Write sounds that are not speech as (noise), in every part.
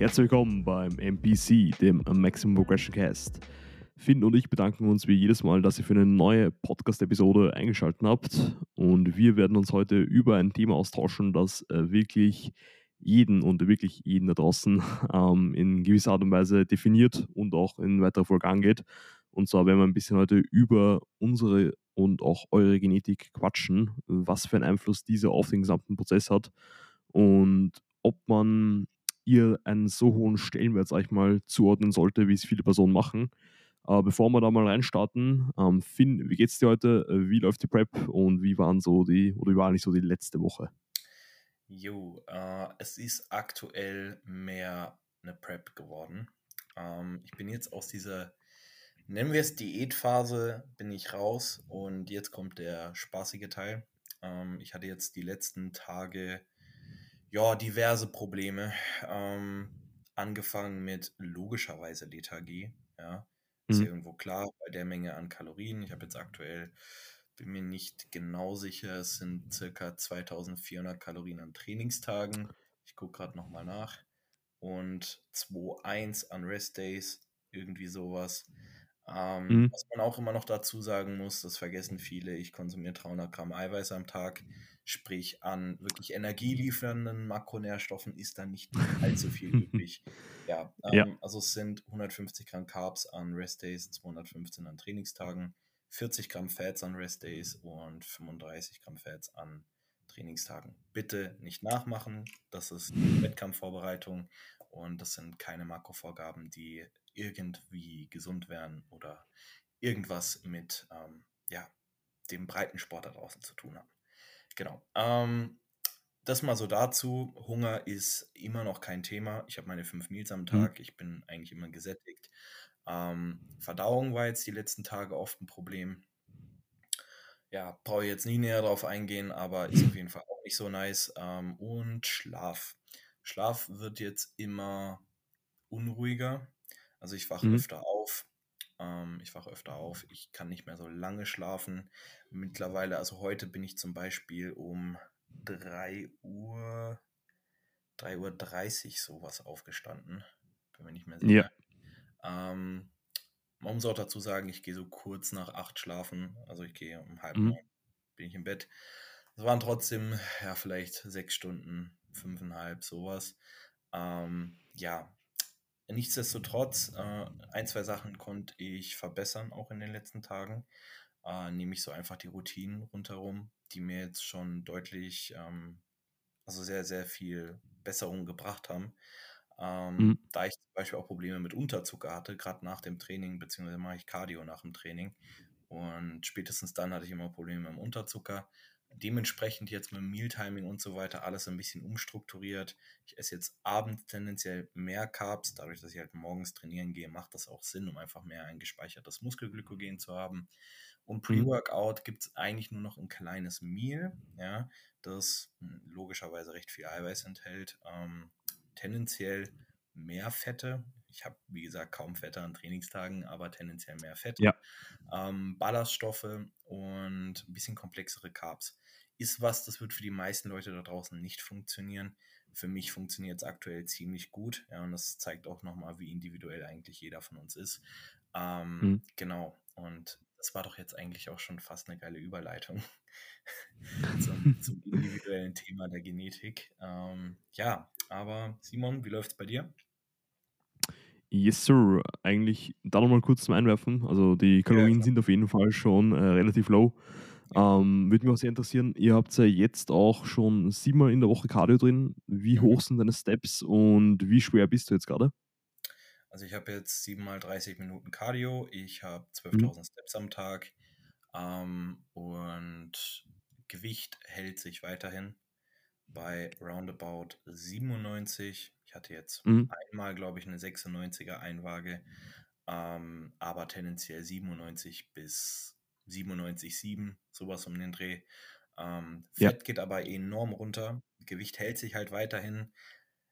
Herzlich willkommen beim MPC, dem Maximum Progression Cast. Finn und ich bedanken uns wie jedes Mal, dass ihr für eine neue Podcast-Episode eingeschaltet habt. Und wir werden uns heute über ein Thema austauschen, das äh, wirklich jeden und wirklich jeden da draußen (laughs) ähm, in gewisser Art und Weise definiert und auch in weiterer Folge angeht. Und zwar werden wir ein bisschen heute über unsere und auch eure Genetik quatschen, was für einen Einfluss diese auf den gesamten Prozess hat und ob man ihr einen so hohen Stellenwert, sag ich mal, zuordnen sollte, wie es viele Personen machen. Aber bevor wir da mal reinstarten, ähm, Finn, wie geht's dir heute? Wie läuft die Prep und wie waren so die, oder wie war nicht so die letzte Woche? Jo, äh, es ist aktuell mehr eine Prep geworden. Ähm, ich bin jetzt aus dieser, nennen wir es Diätphase, bin ich raus und jetzt kommt der spaßige Teil. Ähm, ich hatte jetzt die letzten Tage ja diverse Probleme. Ähm, angefangen mit logischerweise Lethargie. Ja, ist mhm. irgendwo klar bei der Menge an Kalorien. Ich habe jetzt aktuell bin mir nicht genau sicher. Es sind circa 2400 Kalorien an Trainingstagen. Ich gucke gerade nochmal nach. Und 2,1 an Rest Days, irgendwie sowas. Ähm, mhm. Was man auch immer noch dazu sagen muss, das vergessen viele, ich konsumiere 300 Gramm Eiweiß am Tag. Sprich, an wirklich energieliefernden Makronährstoffen ist da nicht allzu viel (laughs) übrig. Ja, ähm, ja, also es sind 150 Gramm Carbs an Rest Days, 215 an Trainingstagen. 40 Gramm Fats an Rest Days und 35 Gramm Fats an Trainingstagen. Bitte nicht nachmachen. Das ist Wettkampfvorbereitung und das sind keine Makrovorgaben, die irgendwie gesund wären oder irgendwas mit ähm, ja, dem breiten Sport da draußen zu tun haben. Genau. Ähm, das mal so dazu. Hunger ist immer noch kein Thema. Ich habe meine fünf Meals am mhm. Tag. Ich bin eigentlich immer gesättigt. Ähm, Verdauung war jetzt die letzten Tage oft ein Problem. Ja, brauche ich jetzt nie näher drauf eingehen, aber ist auf (laughs) jeden Fall auch nicht so nice. Ähm, und Schlaf. Schlaf wird jetzt immer unruhiger. Also ich wache mhm. öfter auf. Ähm, ich wache öfter auf. Ich kann nicht mehr so lange schlafen. Mittlerweile, also heute bin ich zum Beispiel um 3 Uhr, 3 Uhr 30 sowas aufgestanden. Bin mir nicht mehr sicher. Ja. Ähm, man muss auch dazu sagen, ich gehe so kurz nach acht schlafen. Also ich gehe um halb mhm. neun, bin ich im Bett. Es waren trotzdem, ja, vielleicht sechs Stunden, fünfeinhalb, sowas. Ähm, ja, nichtsdestotrotz, äh, ein, zwei Sachen konnte ich verbessern, auch in den letzten Tagen. Äh, nämlich so einfach die Routinen rundherum, die mir jetzt schon deutlich, ähm, also sehr, sehr viel Besserung gebracht haben. Ähm, mhm. Da ich zum Beispiel auch Probleme mit Unterzucker hatte, gerade nach dem Training, beziehungsweise mache ich Cardio nach dem Training. Und spätestens dann hatte ich immer Probleme mit dem Unterzucker. Dementsprechend jetzt mit Mealtiming und so weiter alles ein bisschen umstrukturiert. Ich esse jetzt abends tendenziell mehr Carbs. Dadurch, dass ich halt morgens trainieren gehe, macht das auch Sinn, um einfach mehr ein gespeichertes Muskelglykogen zu haben. Und mhm. Pre-Workout gibt es eigentlich nur noch ein kleines Meal, ja, das hm, logischerweise recht viel Eiweiß enthält. Ähm, tendenziell mehr Fette. Ich habe, wie gesagt, kaum Fette an Trainingstagen, aber tendenziell mehr Fett. Ja. Ähm, Ballaststoffe und ein bisschen komplexere Carbs. Ist was, das wird für die meisten Leute da draußen nicht funktionieren. Für mich funktioniert es aktuell ziemlich gut. Ja, und das zeigt auch nochmal, wie individuell eigentlich jeder von uns ist. Ähm, mhm. Genau. Und das war doch jetzt eigentlich auch schon fast eine geile Überleitung (laughs) zum, (laughs) zum, individuellen Thema der Genetik. Ähm, ja, aber Simon, wie läuft es bei dir? Yes, sir. Eigentlich da nochmal kurz zum Einwerfen. Also die Kalorien ja, sind auf jeden Fall schon äh, relativ low. Ähm, Würde mich auch sehr interessieren, ihr habt ja jetzt auch schon siebenmal in der Woche Cardio drin. Wie mhm. hoch sind deine Steps und wie schwer bist du jetzt gerade? Also ich habe jetzt siebenmal 30 Minuten Cardio, ich habe 12.000 mhm. Steps am Tag ähm, und Gewicht hält sich weiterhin bei roundabout 97. Ich hatte jetzt mhm. einmal, glaube ich, eine 96er Einwaage, ähm, aber tendenziell 97 bis 97,7, sowas um den Dreh. Ähm, Fett ja. geht aber enorm runter. Gewicht hält sich halt weiterhin.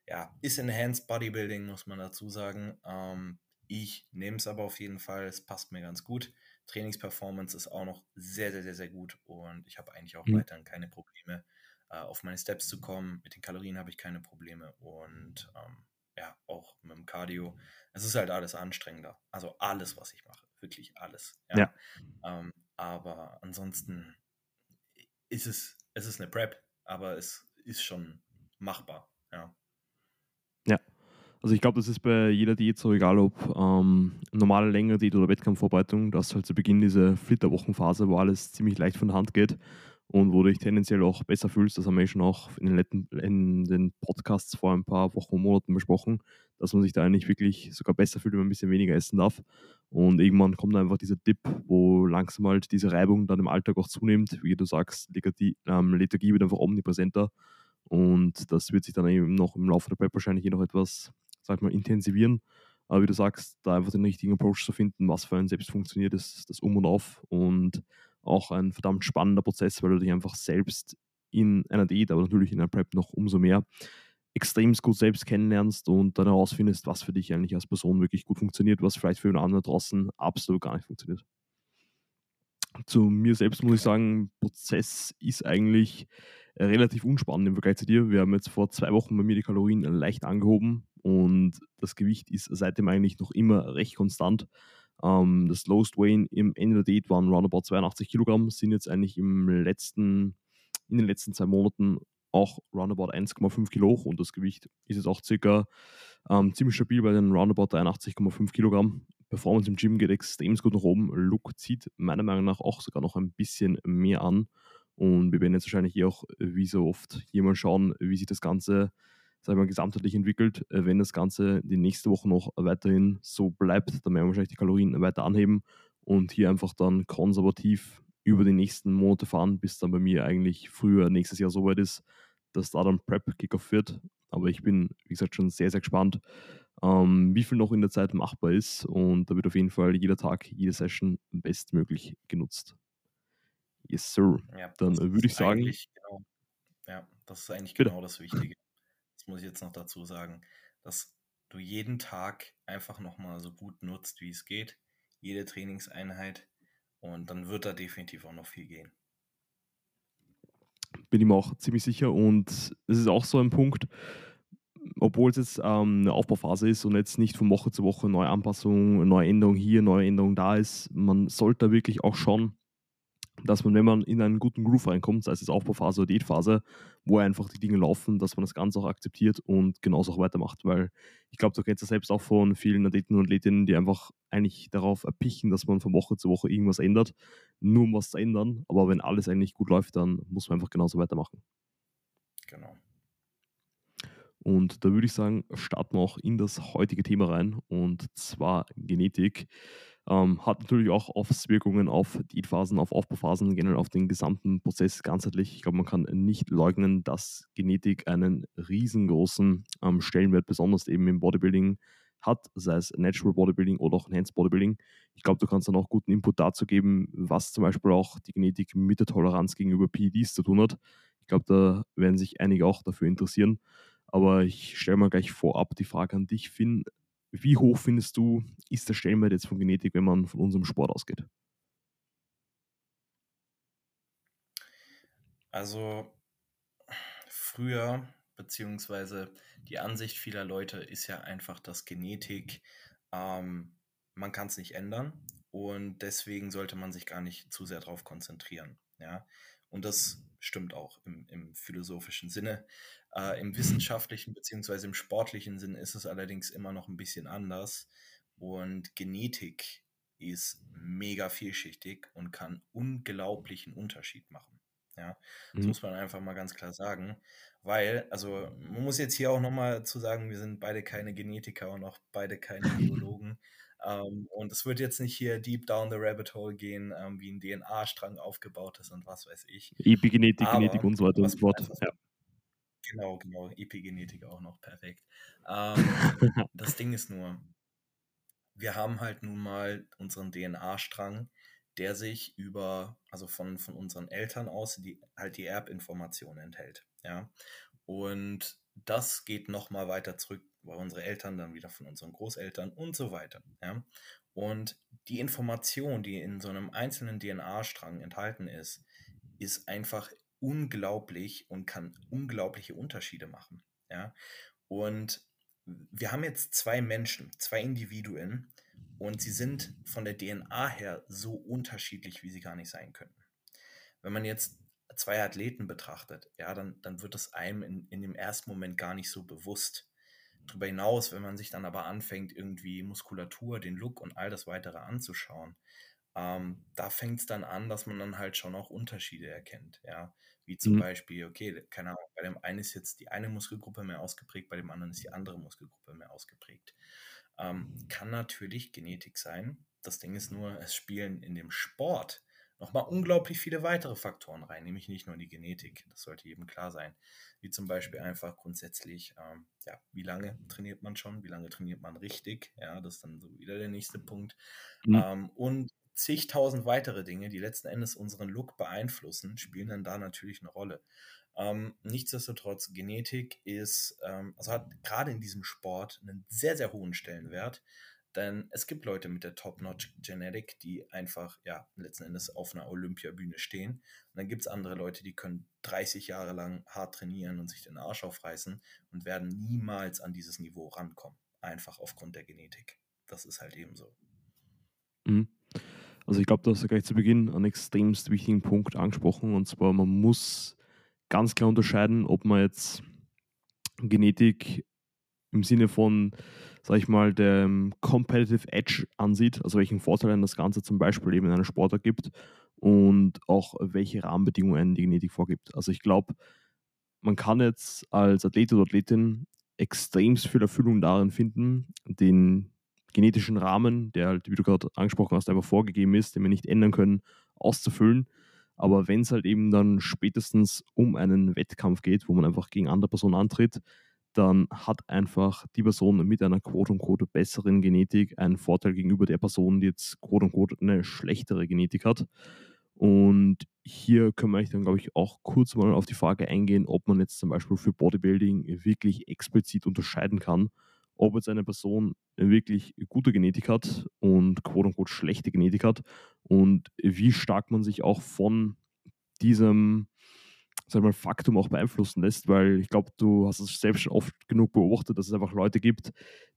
Ja, ist Enhanced Bodybuilding, muss man dazu sagen. Ähm, ich nehme es aber auf jeden Fall. Es passt mir ganz gut. Trainingsperformance ist auch noch sehr, sehr, sehr, sehr gut und ich habe eigentlich auch mhm. weiterhin keine Probleme, äh, auf meine Steps zu kommen. Mit den Kalorien habe ich keine Probleme und ähm, ja, auch mit dem Cardio. Es ist halt alles anstrengender. Also alles, was ich mache. Wirklich alles. Ja. ja. Ähm, aber ansonsten ist es, es ist eine Prep, aber es ist schon machbar. Ja. Ja. Also ich glaube, das ist bei jeder Diät so, egal ob ähm, normale längere Diät oder Wettkampfvorbereitung, dass halt zu Beginn diese Flitterwochenphase, wo alles ziemlich leicht von der Hand geht und wo du dich tendenziell auch besser fühlst. Das haben wir schon auch in den, letzten, in den Podcasts vor ein paar Wochen und Monaten besprochen, dass man sich da eigentlich wirklich sogar besser fühlt, wenn man ein bisschen weniger essen darf. Und irgendwann kommt einfach dieser Dip, wo langsam halt diese Reibung dann im Alltag auch zunimmt. Wie du sagst, Lethargie, ähm, Lethargie wird einfach omnipräsenter. Und das wird sich dann eben noch im Laufe der Prep wahrscheinlich noch etwas sag mal, intensivieren. Aber wie du sagst, da einfach den richtigen Approach zu finden, was für einen selbst funktioniert, ist das Um und Auf und auch ein verdammt spannender Prozess, weil du dich einfach selbst in einer Diät, aber natürlich in einer Prep noch umso mehr extrem gut selbst kennenlernst und dann herausfindest, was für dich eigentlich als Person wirklich gut funktioniert, was vielleicht für einen anderen draußen absolut gar nicht funktioniert. Zu mir selbst muss ich sagen, Prozess ist eigentlich relativ unspannend im Vergleich zu dir. Wir haben jetzt vor zwei Wochen bei mir die Kalorien leicht angehoben und das Gewicht ist seitdem eigentlich noch immer recht konstant. Ähm, das Lowest Weight im Ende der Date waren roundabout 82 Kilogramm, sind jetzt eigentlich im letzten, in den letzten zwei Monaten auch roundabout 1,5 Kilo hoch und das Gewicht ist jetzt auch circa ähm, ziemlich stabil bei den roundabout 83,5 Kilogramm. Performance im Gym geht extrem gut nach oben. Look zieht meiner Meinung nach auch sogar noch ein bisschen mehr an. Und wir werden jetzt wahrscheinlich hier auch, wie so oft, hier mal schauen, wie sich das Ganze sagen wir, gesamtheitlich entwickelt. Äh, wenn das Ganze die nächste Woche noch weiterhin so bleibt, dann werden wir wahrscheinlich die Kalorien weiter anheben und hier einfach dann konservativ über die nächsten Monate fahren, bis dann bei mir eigentlich früher nächstes Jahr soweit ist, dass da dann Prep Kickoff wird. Aber ich bin, wie gesagt, schon sehr, sehr gespannt, ähm, wie viel noch in der Zeit machbar ist. Und da wird auf jeden Fall jeder Tag, jede Session bestmöglich genutzt. Yes, sir. Ja, dann würde ich sagen. Genau, ja, das ist eigentlich genau das Wichtige muss ich jetzt noch dazu sagen, dass du jeden Tag einfach nochmal so gut nutzt, wie es geht, jede Trainingseinheit und dann wird da definitiv auch noch viel gehen. Bin ich mir auch ziemlich sicher und es ist auch so ein Punkt, obwohl es jetzt ähm, eine Aufbauphase ist und jetzt nicht von Woche zu Woche neue Anpassungen, neue Änderungen hier, neue Änderungen da ist, man sollte wirklich auch schon dass man, wenn man in einen guten Groove reinkommt, sei es jetzt Aufbauphase oder Diätphase, wo einfach die Dinge laufen, dass man das Ganze auch akzeptiert und genauso auch weitermacht. Weil ich glaube, du kennst das selbst auch von vielen Athleten und Athletinnen, die einfach eigentlich darauf erpichen, dass man von Woche zu Woche irgendwas ändert, nur um was zu ändern. Aber wenn alles eigentlich gut läuft, dann muss man einfach genauso weitermachen. Genau. Und da würde ich sagen, starten wir auch in das heutige Thema rein und zwar Genetik. Ähm, hat natürlich auch Auswirkungen auf Diätphasen, auf Aufbauphasen, generell auf den gesamten Prozess ganzheitlich. Ich glaube, man kann nicht leugnen, dass Genetik einen riesengroßen ähm, Stellenwert, besonders eben im Bodybuilding, hat, sei es Natural Bodybuilding oder auch Enhanced Bodybuilding. Ich glaube, du kannst dann auch guten Input dazu geben, was zum Beispiel auch die Genetik mit der Toleranz gegenüber PEDs zu tun hat. Ich glaube, da werden sich einige auch dafür interessieren. Aber ich stelle mal gleich vorab die Frage an dich, Finn. Wie hoch findest du, ist der Stellenwert jetzt von Genetik, wenn man von unserem Sport ausgeht? Also früher, beziehungsweise die Ansicht vieler Leute ist ja einfach, dass Genetik, ähm, man kann es nicht ändern und deswegen sollte man sich gar nicht zu sehr darauf konzentrieren. Ja? Und das stimmt auch im, im philosophischen Sinne. Äh, Im wissenschaftlichen bzw. im sportlichen Sinn ist es allerdings immer noch ein bisschen anders. Und Genetik ist mega vielschichtig und kann unglaublichen Unterschied machen. Ja, das mhm. muss man einfach mal ganz klar sagen. Weil, also man muss jetzt hier auch nochmal zu sagen, wir sind beide keine Genetiker und auch beide keine (laughs) Biologen. ähm, und es wird jetzt nicht hier deep down the rabbit hole gehen, ähm, wie ein DNA-Strang aufgebaut ist und was weiß ich. Epigenetik, Genetik und so weiter und so fort. Ja. Genau, genau. Epigenetik auch noch, perfekt. (laughs) Ähm, das Ding ist nur, wir haben halt nun mal unseren DNA-Strang, der sich über, also von, von unseren Eltern aus, die, halt die Erbinformation enthält. Ja. Und das geht nochmal weiter zurück, bei unsere Eltern, dann wieder von unseren Großeltern und so weiter. Ja. Und die Information, die in so einem einzelnen DNA-Strang enthalten ist, ist einfach unglaublich und kann unglaubliche Unterschiede machen. Ja? Und wir haben jetzt zwei Menschen, zwei Individuen und sie sind von der DNA her so unterschiedlich, wie sie gar nicht sein könnten. Wenn man jetzt zwei Athleten betrachtet, ja, dann, dann wird es einem in, in dem ersten Moment gar nicht so bewusst. Darüber hinaus, wenn man sich dann aber anfängt, irgendwie Muskulatur, den Look und all das weitere anzuschauen, ähm, da fängt es dann an, dass man dann halt schon auch Unterschiede erkennt. Ja, wie zum mhm. Beispiel, okay, keine Ahnung, bei dem einen ist jetzt die eine Muskelgruppe mehr ausgeprägt, bei dem anderen ist die andere Muskelgruppe mehr ausgeprägt. Ähm, kann natürlich Genetik sein. Das Ding ist nur, es spielen in dem Sport nochmal unglaublich viele weitere Faktoren rein, nämlich nicht nur die Genetik, das sollte jedem klar sein, wie zum Beispiel einfach grundsätzlich, ähm, ja, wie lange trainiert man schon, wie lange trainiert man richtig, ja, das ist dann so wieder der nächste Punkt. Mhm. Ähm, und zigtausend weitere Dinge, die letzten Endes unseren Look beeinflussen, spielen dann da natürlich eine Rolle. Ähm, nichtsdestotrotz, Genetik ist, ähm, also hat gerade in diesem Sport einen sehr, sehr hohen Stellenwert. Denn es gibt Leute mit der Top-Notch-Genetik, die einfach, ja, letzten Endes auf einer Olympiabühne stehen. Und dann gibt es andere Leute, die können 30 Jahre lang hart trainieren und sich den Arsch aufreißen und werden niemals an dieses Niveau rankommen. Einfach aufgrund der Genetik. Das ist halt eben so. Mhm. Also ich glaube, du hast ja gleich zu Beginn einen extremst wichtigen Punkt angesprochen. Und zwar, man muss ganz klar unterscheiden, ob man jetzt Genetik im Sinne von, sag ich mal, dem Competitive Edge ansieht, also welchen Vorteil das Ganze zum Beispiel eben in einer Sportart gibt und auch welche Rahmenbedingungen die Genetik vorgibt. Also ich glaube, man kann jetzt als Athlet oder Athletin extremst viel Erfüllung darin finden, den genetischen Rahmen, der halt, wie du gerade angesprochen hast, einfach vorgegeben ist, den wir nicht ändern können, auszufüllen. Aber wenn es halt eben dann spätestens um einen Wettkampf geht, wo man einfach gegen andere Personen antritt, dann hat einfach die Person mit einer quote-unquote besseren Genetik einen Vorteil gegenüber der Person, die jetzt quote-unquote eine schlechtere Genetik hat. Und hier können wir dann, glaube ich, auch kurz mal auf die Frage eingehen, ob man jetzt zum Beispiel für Bodybuilding wirklich explizit unterscheiden kann, ob jetzt eine Person wirklich gute Genetik hat und quote-unquote schlechte Genetik hat und wie stark man sich auch von diesem sag mal, Faktum auch beeinflussen lässt, weil ich glaube, du hast es selbst schon oft genug beobachtet, dass es einfach Leute gibt,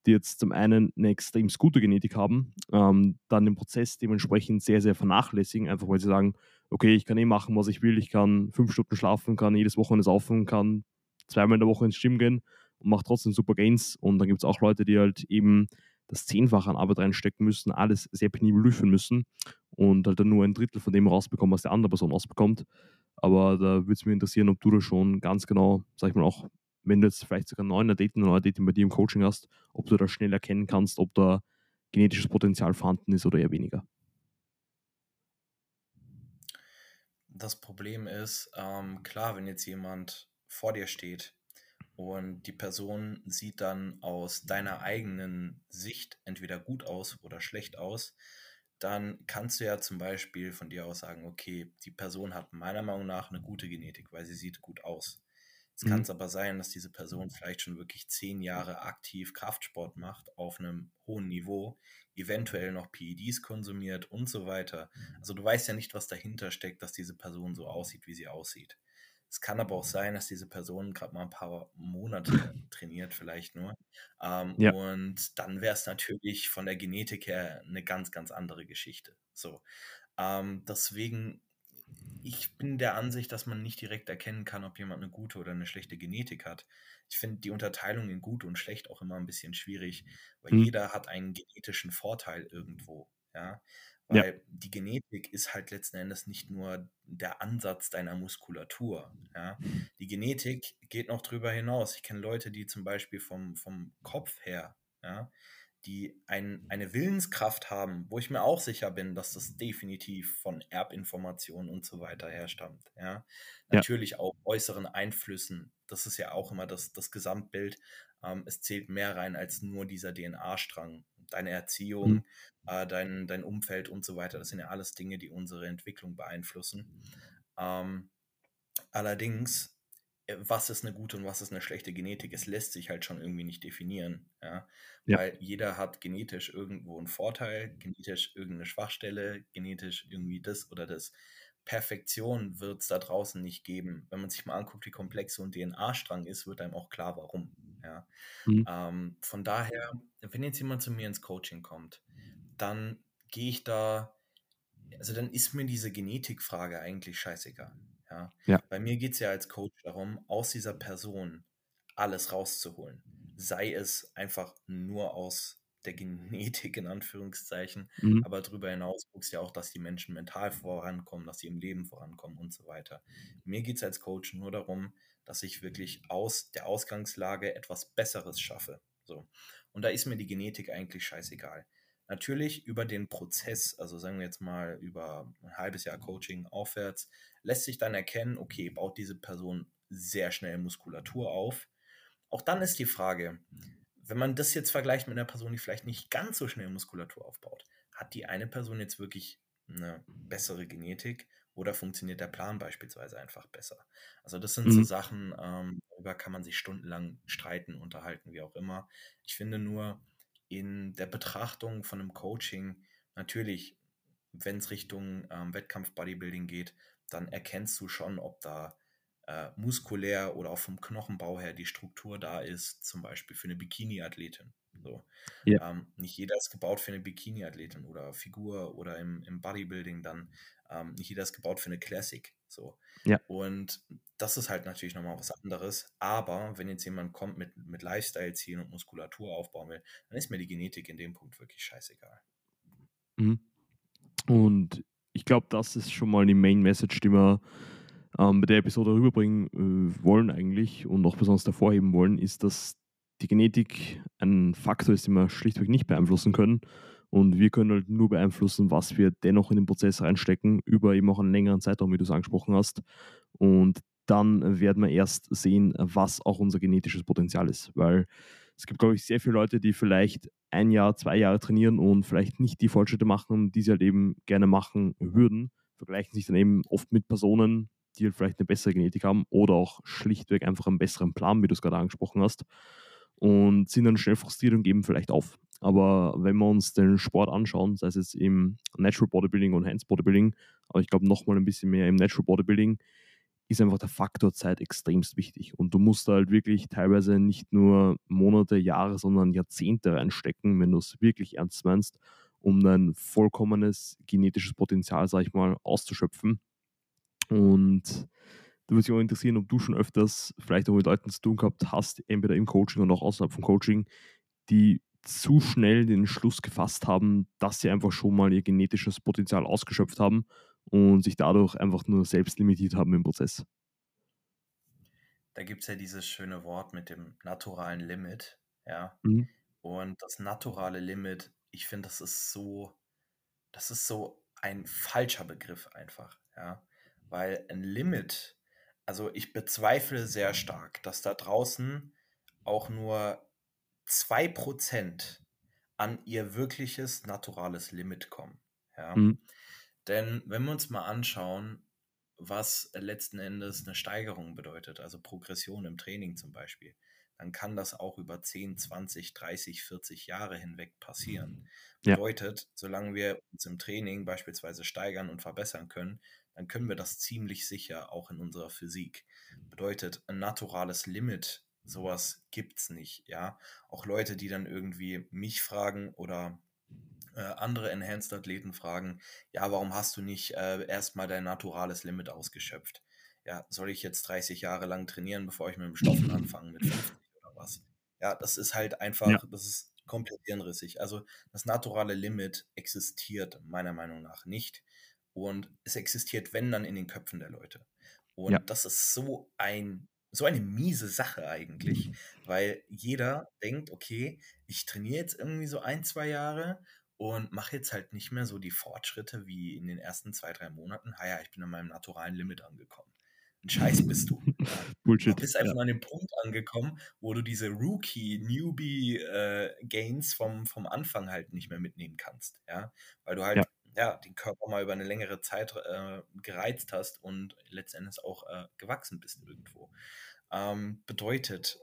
die jetzt zum einen eine extrem gute Genetik haben, ähm, dann den Prozess dementsprechend sehr, sehr vernachlässigen, einfach weil sie sagen, okay, ich kann eh machen, was ich will, ich kann fünf Stunden schlafen, kann jedes Wochenende saufen, kann zweimal in der Woche ins Gym gehen und macht trotzdem super Gains. Und dann gibt es auch Leute, die halt eben das Zehnfache an Arbeit reinstecken müssen, alles sehr penibel durchführen müssen und halt dann nur ein Drittel von dem rausbekommen, was der andere Person rausbekommt. Aber da würde es mich interessieren, ob du da schon ganz genau, sag ich mal auch, wenn du jetzt vielleicht sogar neun Athleten, neue Athleten bei dir im Coaching hast, ob du da schnell erkennen kannst, ob da genetisches Potenzial vorhanden ist oder eher weniger. Das Problem ist, ähm, klar, wenn jetzt jemand vor dir steht, und die Person sieht dann aus deiner eigenen Sicht entweder gut aus oder schlecht aus, dann kannst du ja zum Beispiel von dir aus sagen, okay, die Person hat meiner Meinung nach eine gute Genetik, weil sie sieht gut aus. Es mhm. kann es aber sein, dass diese Person vielleicht schon wirklich zehn Jahre aktiv Kraftsport macht auf einem hohen Niveau, eventuell noch PEDs konsumiert und so weiter. Also du weißt ja nicht, was dahinter steckt, dass diese Person so aussieht, wie sie aussieht. Es kann aber auch sein, dass diese Person gerade mal ein paar Monate (laughs) trainiert, vielleicht nur. Ähm, ja. Und dann wäre es natürlich von der Genetik her eine ganz, ganz andere Geschichte. So. Ähm, deswegen, ich bin der Ansicht, dass man nicht direkt erkennen kann, ob jemand eine gute oder eine schlechte Genetik hat. Ich finde die Unterteilung in gut und schlecht auch immer ein bisschen schwierig, weil mhm. jeder hat einen genetischen Vorteil irgendwo. Ja, weil ja. die Genetik ist halt letzten Endes nicht nur der Ansatz deiner Muskulatur. Ja? Die Genetik geht noch drüber hinaus. Ich kenne Leute, die zum Beispiel vom, vom Kopf her, ja, die ein, eine Willenskraft haben, wo ich mir auch sicher bin, dass das definitiv von Erbinformationen und so weiter herstammt. Ja? Natürlich ja. auch äußeren Einflüssen. Das ist ja auch immer das, das Gesamtbild. Ähm, es zählt mehr rein als nur dieser DNA-Strang deine Erziehung, mhm. äh, dein, dein Umfeld und so weiter. Das sind ja alles Dinge, die unsere Entwicklung beeinflussen. Ähm, allerdings, äh, was ist eine gute und was ist eine schlechte Genetik? Es lässt sich halt schon irgendwie nicht definieren, ja? ja. weil jeder hat genetisch irgendwo einen Vorteil, genetisch irgendeine Schwachstelle, genetisch irgendwie das oder das. Perfektion wird es da draußen nicht geben. Wenn man sich mal anguckt, wie komplex so ein DNA-Strang ist, wird einem auch klar, warum. Ja. Mhm. Ähm, von daher, wenn jetzt jemand zu mir ins Coaching kommt, dann gehe ich da, also dann ist mir diese Genetikfrage eigentlich scheißegal. Ja. ja. Bei mir geht es ja als Coach darum, aus dieser Person alles rauszuholen. Sei es einfach nur aus der Genetik in Anführungszeichen, mhm. aber darüber hinaus guckst du ja auch, dass die Menschen mental vorankommen, dass sie im Leben vorankommen und so weiter. Mir geht es als Coach nur darum, dass ich wirklich aus der Ausgangslage etwas Besseres schaffe. So. Und da ist mir die Genetik eigentlich scheißegal. Natürlich über den Prozess, also sagen wir jetzt mal über ein halbes Jahr Coaching aufwärts, lässt sich dann erkennen, okay, baut diese Person sehr schnell Muskulatur auf. Auch dann ist die Frage, wenn man das jetzt vergleicht mit einer Person, die vielleicht nicht ganz so schnell Muskulatur aufbaut, hat die eine Person jetzt wirklich eine bessere Genetik oder funktioniert der Plan beispielsweise einfach besser? Also das sind mhm. so Sachen, ähm, darüber kann man sich stundenlang streiten, unterhalten, wie auch immer. Ich finde nur in der Betrachtung von einem Coaching, natürlich, wenn es Richtung ähm, Wettkampf-Bodybuilding geht, dann erkennst du schon, ob da äh, muskulär oder auch vom Knochenbau her die Struktur da ist, zum Beispiel für eine Bikini-Athletin. So. Ja. Ähm, nicht jeder ist gebaut für eine Bikini-Athletin oder Figur oder im, im Bodybuilding dann ähm, nicht jeder ist gebaut für eine Classic. So. Ja. Und das ist halt natürlich nochmal was anderes. Aber wenn jetzt jemand kommt mit, mit Lifestyle-Zielen und Muskulatur aufbauen will, dann ist mir die Genetik in dem Punkt wirklich scheißegal. Mhm. Und ich glaube, das ist schon mal die Main Message, die wir ähm, bei der Episode rüberbringen äh, wollen eigentlich und auch besonders hervorheben wollen, ist, dass die Genetik ein Faktor ist, den wir schlichtweg nicht beeinflussen können. Und wir können halt nur beeinflussen, was wir dennoch in den Prozess reinstecken, über eben auch einen längeren Zeitraum, wie du es angesprochen hast. Und dann werden wir erst sehen, was auch unser genetisches Potenzial ist. Weil es gibt, glaube ich, sehr viele Leute, die vielleicht ein Jahr, zwei Jahre trainieren und vielleicht nicht die Fortschritte machen, die sie halt eben gerne machen würden, vergleichen sich dann eben oft mit Personen, die halt vielleicht eine bessere Genetik haben oder auch schlichtweg einfach einen besseren Plan, wie du es gerade angesprochen hast, und sind dann schnell frustriert und geben vielleicht auf. Aber wenn wir uns den Sport anschauen, sei es jetzt im Natural Bodybuilding und Hands Bodybuilding, aber ich glaube nochmal ein bisschen mehr im Natural Bodybuilding, ist einfach der Faktor Zeit extremst wichtig. Und du musst da halt wirklich teilweise nicht nur Monate, Jahre, sondern Jahrzehnte reinstecken, wenn du es wirklich ernst meinst, um dein vollkommenes genetisches Potenzial, sag ich mal, auszuschöpfen. Und da würde mich auch interessieren, ob du schon öfters vielleicht auch mit Leuten zu tun gehabt hast, entweder im Coaching oder auch außerhalb vom Coaching, die zu schnell den Schluss gefasst haben, dass sie einfach schon mal ihr genetisches Potenzial ausgeschöpft haben und sich dadurch einfach nur selbst limitiert haben im Prozess. Da gibt es ja dieses schöne Wort mit dem naturalen Limit, ja. Mhm. Und das naturale Limit, ich finde, das ist so, das ist so ein falscher Begriff einfach, ja. Weil ein Limit, also ich bezweifle sehr stark, dass da draußen auch nur 2% an ihr wirkliches naturales Limit kommen. Ja? Mhm. Denn wenn wir uns mal anschauen, was letzten Endes eine Steigerung bedeutet, also Progression im Training zum Beispiel, dann kann das auch über 10, 20, 30, 40 Jahre hinweg passieren. Ja. Bedeutet, solange wir uns im Training beispielsweise steigern und verbessern können, dann können wir das ziemlich sicher auch in unserer Physik. Bedeutet, ein naturales Limit, sowas gibt es nicht, ja. Auch Leute, die dann irgendwie mich fragen oder äh, andere Enhanced-Athleten fragen, ja, warum hast du nicht äh, erstmal dein naturales Limit ausgeschöpft? Ja, soll ich jetzt 30 Jahre lang trainieren, bevor ich mit dem Stoffen (laughs) anfange, mit 50 oder was? Ja, das ist halt einfach, ja. das ist komplett hirnrissig. Also das naturale Limit existiert meiner Meinung nach nicht. Und es existiert, wenn dann in den Köpfen der Leute. Und ja. das ist so ein so eine miese Sache eigentlich, weil jeder denkt, okay, ich trainiere jetzt irgendwie so ein, zwei Jahre und mache jetzt halt nicht mehr so die Fortschritte wie in den ersten zwei, drei Monaten. Ha ja, ich bin an meinem naturalen Limit angekommen. Ein Scheiß bist du. (laughs) Bullshit. Du bist einfach ja. an dem Punkt angekommen, wo du diese Rookie, Newbie äh, Gains vom, vom Anfang halt nicht mehr mitnehmen kannst. Ja, weil du halt ja ja, den Körper mal über eine längere Zeit äh, gereizt hast und letztendlich auch äh, gewachsen bist irgendwo. Ähm, bedeutet,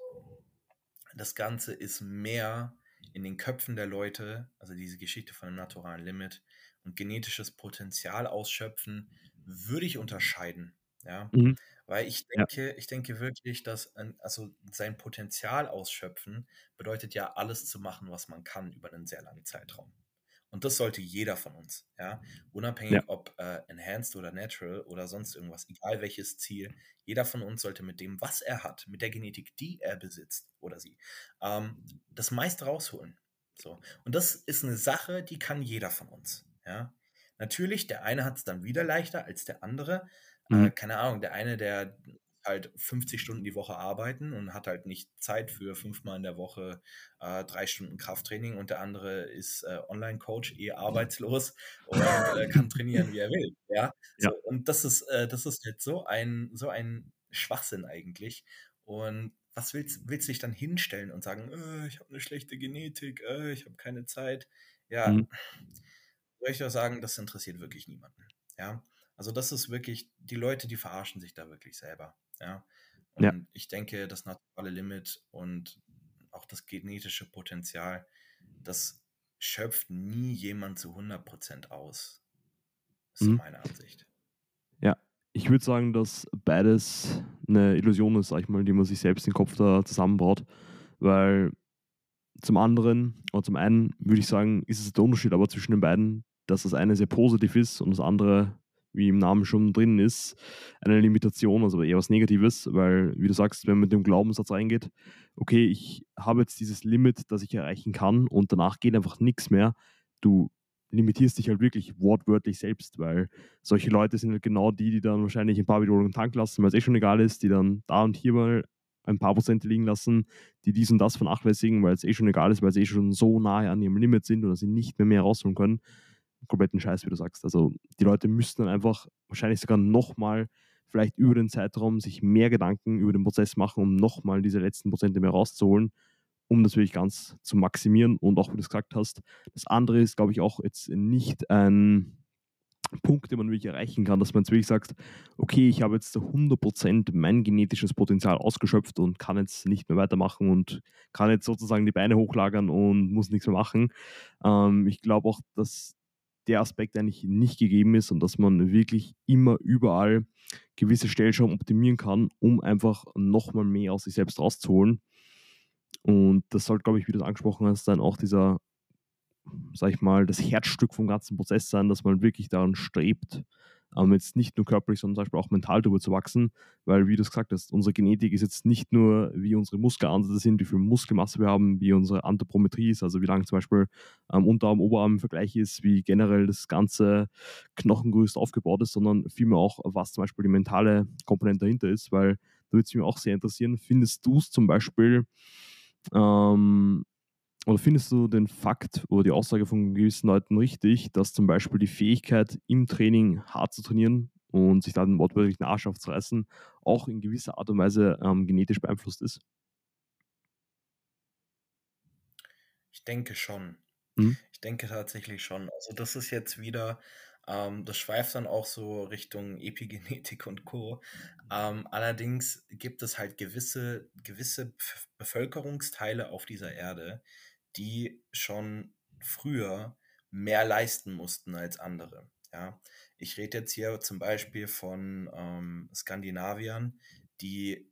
das Ganze ist mehr in den Köpfen der Leute, also diese Geschichte von einem naturalen Limit und genetisches Potenzial ausschöpfen, würde ich unterscheiden. Ja, Mhm. weil ich Ja. denke, ich denke wirklich, dass ein, also sein Potenzial ausschöpfen bedeutet ja alles zu machen, was man kann über einen sehr langen Zeitraum. Und das sollte jeder von uns, ja, unabhängig Ja. ob äh, enhanced oder natural oder sonst irgendwas, egal welches Ziel, jeder von uns sollte mit dem, was er hat, mit der Genetik, die er besitzt oder sie, ähm, das meiste rausholen. So. Und das ist eine Sache, die kann jeder von uns, ja. Natürlich, der eine hat es dann wieder leichter als der andere. Äh, Mhm. keine Ahnung, der eine, der halt 50 Stunden die Woche arbeiten und hat halt nicht Zeit für fünfmal in der Woche äh, drei Stunden Krafttraining und der andere ist äh, Online-Coach, eh arbeitslos (laughs) und äh, kann trainieren, wie er will. Ja, Ja. so, und das ist, äh, das ist jetzt so ein, so ein Schwachsinn eigentlich. Und was willst, willst du dich dann hinstellen und sagen, äh, ich habe eine schlechte Genetik, äh, ich habe keine Zeit? Ja, Mhm. soll ich doch sagen, das interessiert wirklich niemanden. Ja, also das ist wirklich, die Leute, die verarschen sich da wirklich selber. Ja, und Ja. ich denke, das naturale Limit und auch das genetische Potenzial, das schöpft nie jemand zu 100% aus. Ist so Mhm. meine Ansicht. Ja, ich würde sagen, dass beides eine Illusion ist, sag ich mal, die man sich selbst im Kopf da zusammenbaut. Weil zum anderen, oder zum einen würde ich sagen, ist es der Unterschied aber zwischen den beiden, dass das eine sehr positiv ist und das andere, wie im Namen schon drin ist, eine Limitation, also eher was Negatives, weil, wie du sagst, wenn man mit dem Glaubenssatz reingeht, okay, ich habe jetzt dieses Limit, das ich erreichen kann und danach geht einfach nichts mehr, du limitierst dich halt wirklich wortwörtlich selbst, weil solche Leute sind halt genau die, die dann wahrscheinlich ein paar Wiederholungen tanken lassen, weil es eh schon egal ist, die dann da und hier mal ein paar Prozente liegen lassen, die dies und das vernachlässigen, weil es eh schon egal ist, weil sie eh schon so nahe an ihrem Limit sind oder sie nicht mehr mehr rausholen können. Kompletten Scheiß, wie du sagst. Also die Leute müssten dann einfach wahrscheinlich sogar nochmal vielleicht über den Zeitraum sich mehr Gedanken über den Prozess machen, um nochmal diese letzten Prozente mehr rauszuholen, um das wirklich ganz zu maximieren. Und auch, wie du es gesagt hast, das andere ist, glaube ich, auch jetzt nicht ein Punkt, den man wirklich erreichen kann, dass man jetzt wirklich sagt, okay, ich habe jetzt zu 100% mein genetisches Potenzial ausgeschöpft und kann jetzt nicht mehr weitermachen und kann jetzt sozusagen die Beine hochlagern und muss nichts mehr machen. Ähm, ich glaube auch, dass der Aspekt eigentlich nicht gegeben ist und dass man wirklich immer überall gewisse Stellschrauben optimieren kann, um einfach nochmal mehr aus sich selbst rauszuholen. Und das sollte, glaube ich, wie du es angesprochen hast, dann auch dieser sag ich mal, das Herzstück vom ganzen Prozess sein, dass man wirklich daran strebt, ähm, jetzt nicht nur körperlich, sondern zum Beispiel auch mental darüber zu wachsen, weil, wie du es gesagt hast, unsere Genetik ist jetzt nicht nur, wie unsere Muskelansätze sind, wie viel Muskelmasse wir haben, wie unsere Anthropometrie ist, also wie lang zum Beispiel ähm, Unterarm, Oberarm im Vergleich ist, wie generell das ganze Knochengerüst aufgebaut ist, sondern vielmehr auch, was zum Beispiel die mentale Komponente dahinter ist, weil da würde es mich auch sehr interessieren, findest du es zum Beispiel ähm, oder findest du den Fakt oder die Aussage von gewissen Leuten richtig, dass zum Beispiel die Fähigkeit im Training hart zu trainieren und sich da den wortwörtlichen Arsch aufzureißen, auch in gewisser Art und Weise ähm, genetisch beeinflusst ist? Ich denke schon. Mhm. Ich denke tatsächlich schon. Also das ist jetzt wieder, ähm, das schweift dann auch so Richtung Epigenetik und Co. Ähm, allerdings gibt es halt gewisse, gewisse Bevölkerungsteile auf dieser Erde, die schon früher mehr leisten mussten als andere. Ja, ich rede jetzt hier zum Beispiel von ähm, Skandinaviern, die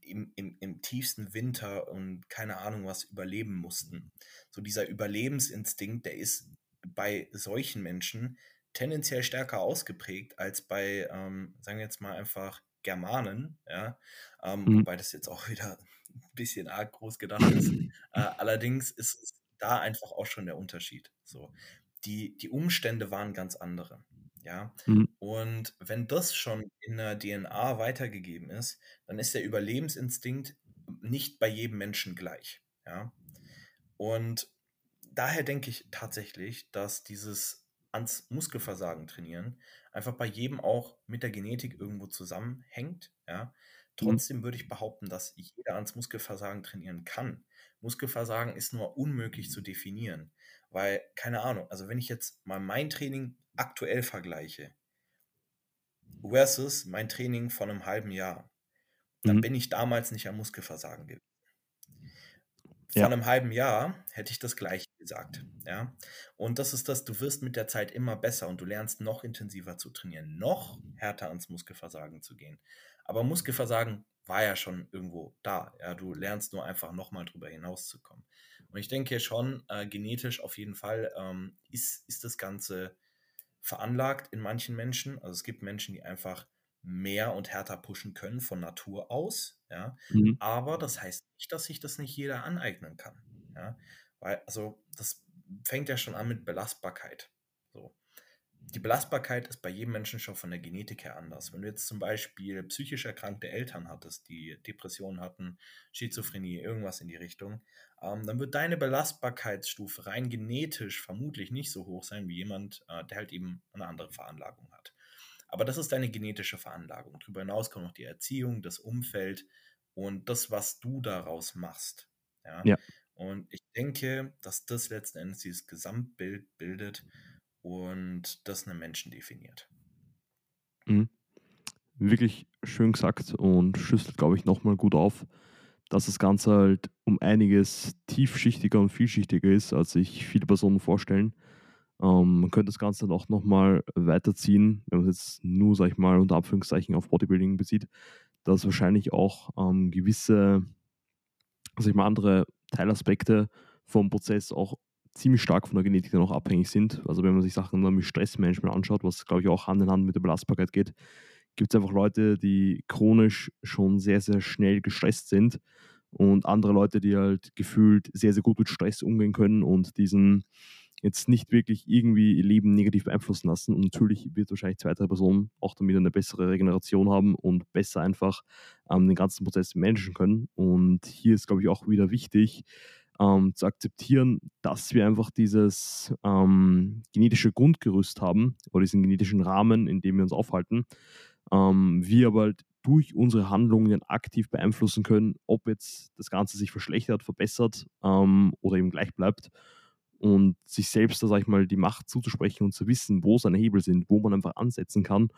im, im, im tiefsten Winter und keine Ahnung was überleben mussten. So dieser Überlebensinstinkt, der ist bei solchen Menschen tendenziell stärker ausgeprägt als bei, ähm, sagen wir jetzt mal einfach Germanen, ja, ähm, Mhm. wobei das jetzt auch wieder ein bisschen arg groß gedacht ist. Äh, allerdings ist es da einfach auch schon der Unterschied. So, die, die Umstände waren ganz andere. Ja, Mhm. und wenn das schon in der DNA weitergegeben ist, dann ist der Überlebensinstinkt nicht bei jedem Menschen gleich. Ja, und daher denke ich tatsächlich, dass dieses ans Muskelversagen trainieren einfach bei jedem auch mit der Genetik irgendwo zusammenhängt. Ja. Trotzdem würde ich behaupten, dass jeder ans Muskelversagen trainieren kann. Muskelversagen ist nur unmöglich zu definieren, weil keine Ahnung. Also wenn ich jetzt mal mein Training aktuell vergleiche versus mein Training von einem halben Jahr, dann Mhm. bin ich damals nicht am Muskelversagen gewesen. Vor Ja. einem halben Jahr hätte ich das gleiche gesagt. Ja? Und das ist das, du wirst mit der Zeit immer besser und du lernst noch intensiver zu trainieren, noch härter ans Muskelversagen zu gehen. Aber Muskelversagen war ja schon irgendwo da. Ja? Du lernst nur einfach nochmal drüber hinauszukommen. Und ich denke schon, äh, genetisch auf jeden Fall ähm, ist, ist das Ganze veranlagt in manchen Menschen. Also es gibt Menschen, die einfach mehr und härter pushen können von Natur aus. Ja? Mhm. Aber das heißt nicht, dass sich das nicht jeder aneignen kann. Ja? Weil, also, das fängt ja schon an mit Belastbarkeit. So. Die Belastbarkeit ist bei jedem Menschen schon von der Genetik her anders. Wenn du jetzt zum Beispiel psychisch erkrankte Eltern hattest, die Depressionen hatten, Schizophrenie, irgendwas in die Richtung, ähm, dann wird deine Belastbarkeitsstufe rein genetisch vermutlich nicht so hoch sein wie jemand, äh, der halt eben eine andere Veranlagung hat. Aber das ist deine genetische Veranlagung. Darüber hinaus kommt noch die Erziehung, das Umfeld und das, was du daraus machst. Ja. ja. Und ich denke, dass das letzten Endes dieses Gesamtbild bildet und das einen Menschen definiert. Mhm. Wirklich schön gesagt und schüsselt, glaube ich, nochmal gut auf, dass das Ganze halt um einiges tiefschichtiger und vielschichtiger ist, als sich viele Personen vorstellen. Ähm, man könnte das Ganze dann auch nochmal weiterziehen, wenn man es jetzt nur, sag ich mal, unter Anführungszeichen auf Bodybuilding bezieht, dass wahrscheinlich auch ähm, gewisse, sag ich mal, andere Teilaspekte vom Prozess auch ziemlich stark von der Genetik dann auch abhängig sind. Also wenn man sich Sachen dann mit Stressmanagement anschaut, was glaube ich auch Hand in Hand mit der Belastbarkeit geht, gibt es einfach Leute, die chronisch schon sehr, sehr schnell gestresst sind und andere Leute, die halt gefühlt sehr, sehr gut mit Stress umgehen können und diesen jetzt nicht wirklich irgendwie ihr Leben negativ beeinflussen lassen. Und natürlich wird wahrscheinlich zwei, drei Personen auch damit eine bessere Regeneration haben und besser einfach ähm, den ganzen Prozess managen können. Und hier ist, glaube ich, auch wieder wichtig, ähm, zu akzeptieren, dass wir einfach dieses ähm, genetische Grundgerüst haben oder diesen genetischen Rahmen, in dem wir uns aufhalten. Ähm, wir aber halt durch unsere Handlungen aktiv beeinflussen können, ob jetzt das Ganze sich verschlechtert, verbessert ähm, oder eben gleich bleibt und sich selbst, sag ich mal, die Macht zuzusprechen und zu wissen, wo seine Hebel sind, wo man einfach ansetzen kann,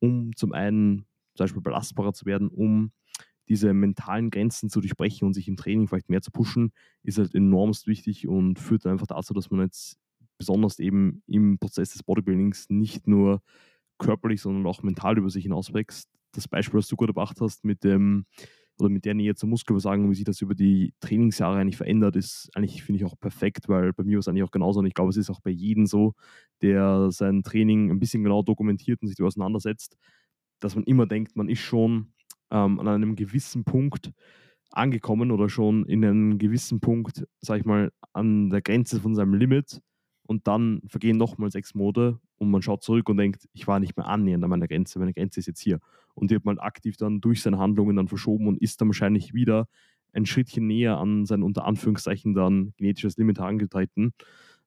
um zum einen zum Beispiel belastbarer zu werden, um diese mentalen Grenzen zu durchbrechen und sich im Training vielleicht mehr zu pushen, ist halt enormst wichtig und führt einfach dazu, dass man jetzt besonders eben im Prozess des Bodybuildings nicht nur körperlich, sondern auch mental über sich hinauswächst. Das Beispiel, was du gut erbracht hast mit dem oder mit der Nähe zum Muskelversagen, wie sich das über die Trainingsjahre eigentlich verändert, ist eigentlich, finde ich, auch perfekt, weil bei mir war es eigentlich auch genauso und ich glaube, es ist auch bei jedem so, der sein Training ein bisschen genau dokumentiert und sich damit auseinandersetzt, dass man immer denkt, man ist schon ähm, an einem gewissen Punkt angekommen oder schon in einem gewissen Punkt, sag ich mal, an der Grenze von seinem Limit und dann vergehen nochmal sechs Monate und man schaut zurück und denkt, ich war nicht mehr annähernd an meiner Grenze, meine Grenze ist jetzt hier. Und die hat man aktiv dann durch seine Handlungen dann verschoben und ist dann wahrscheinlich wieder ein Schrittchen näher an sein unter Anführungszeichen dann genetisches Limit angetreten.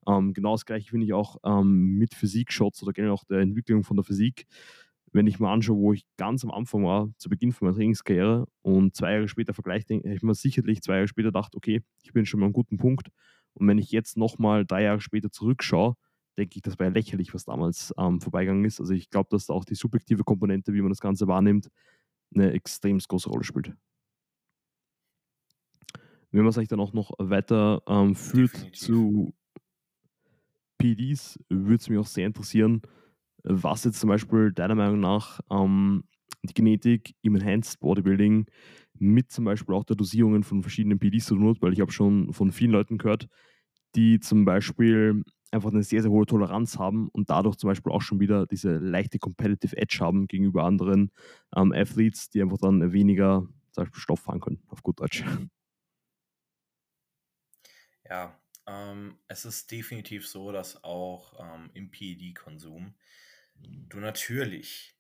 Ähm, genau das gleiche finde ich auch ähm, mit Physik-Shots oder generell auch der Entwicklung von der Physik. Wenn ich mal anschaue, wo ich ganz am Anfang war, zu Beginn von meiner Trainingskarriere und zwei Jahre später vergleiche, habe ich mir sicherlich zwei Jahre später gedacht, okay, ich bin schon mal an einem guten Punkt und wenn ich jetzt nochmal drei Jahre später zurückschaue, denke ich, das war ja lächerlich, was damals ähm, vorbeigegangen ist. Also ich glaube, dass da auch die subjektive Komponente, wie man das Ganze wahrnimmt, eine extrem große Rolle spielt. Wenn man es eigentlich dann auch noch weiter ähm, führt Definitiv. zu PDs, würde es mich auch sehr interessieren, was jetzt zum Beispiel deiner Meinung nach ähm, die Genetik im Enhanced Bodybuilding mit zum Beispiel auch der Dosierungen von verschiedenen PDs zu tun hat, weil ich habe schon von vielen Leuten gehört, die zum Beispiel einfach eine sehr, sehr hohe Toleranz haben und dadurch zum Beispiel auch schon wieder diese leichte Competitive Edge haben gegenüber anderen ähm, Athletes, die einfach dann weniger zum Beispiel Stoff fahren können, auf gut Deutsch. Ja, ähm, es ist definitiv so, dass auch ähm, im PED-Konsum du natürlich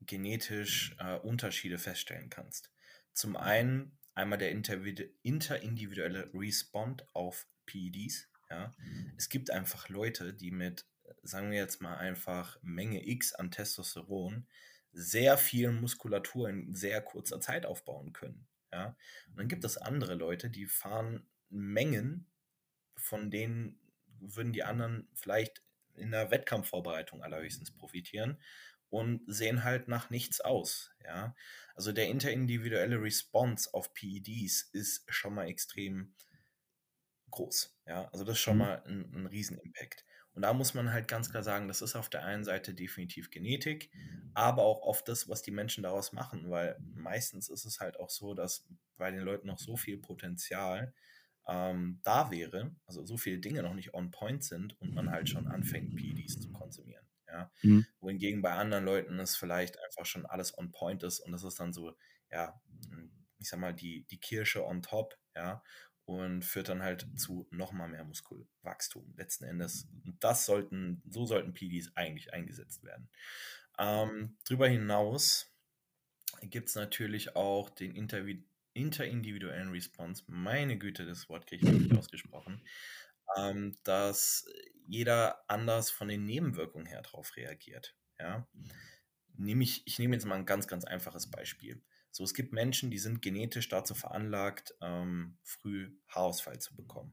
genetisch äh, Unterschiede feststellen kannst. Zum einen einmal der interindividuelle Respond auf PEDs. Ja. Es gibt einfach Leute, die mit, sagen wir jetzt mal einfach Menge X an Testosteron sehr viel Muskulatur in sehr kurzer Zeit aufbauen können. Ja. Und dann gibt es andere Leute, die fahren Mengen, von denen würden die anderen vielleicht in der Wettkampfvorbereitung allerhöchstens profitieren und sehen halt nach nichts aus. Ja? Also der interindividuelle Response auf PEDs ist schon mal extrem groß. Ja, also das ist schon mhm. mal ein, ein Riesen-Impact. Und da muss man halt ganz klar sagen, das ist auf der einen Seite definitiv Genetik, aber auch oft das, was die Menschen daraus machen, weil meistens ist es halt auch so, dass bei den Leuten noch so viel Potenzial ähm, da wäre, also so viele Dinge noch nicht on point sind und man halt schon anfängt, PEDs zu konsumieren. Ja? Mhm. Wohingegen bei anderen Leuten es vielleicht einfach schon alles on point ist und das ist dann so, ja, ich sag mal, die, die Kirsche on top, ja, und führt dann halt zu nochmal mehr Muskelwachstum letzten Endes. Und das sollten, so sollten PDs eigentlich eingesetzt werden. Ähm, darüber hinaus gibt es natürlich auch den Intervi interindividuellen Response. Meine Güte, das Wort kriege ich nicht ausgesprochen. Ähm, dass jeder anders von den Nebenwirkungen her darauf reagiert. Ja? Nehm ich, ich nehme jetzt mal ein ganz, ganz einfaches Beispiel. So, es gibt Menschen, die sind genetisch dazu veranlagt, ähm, früh Haarausfall zu bekommen.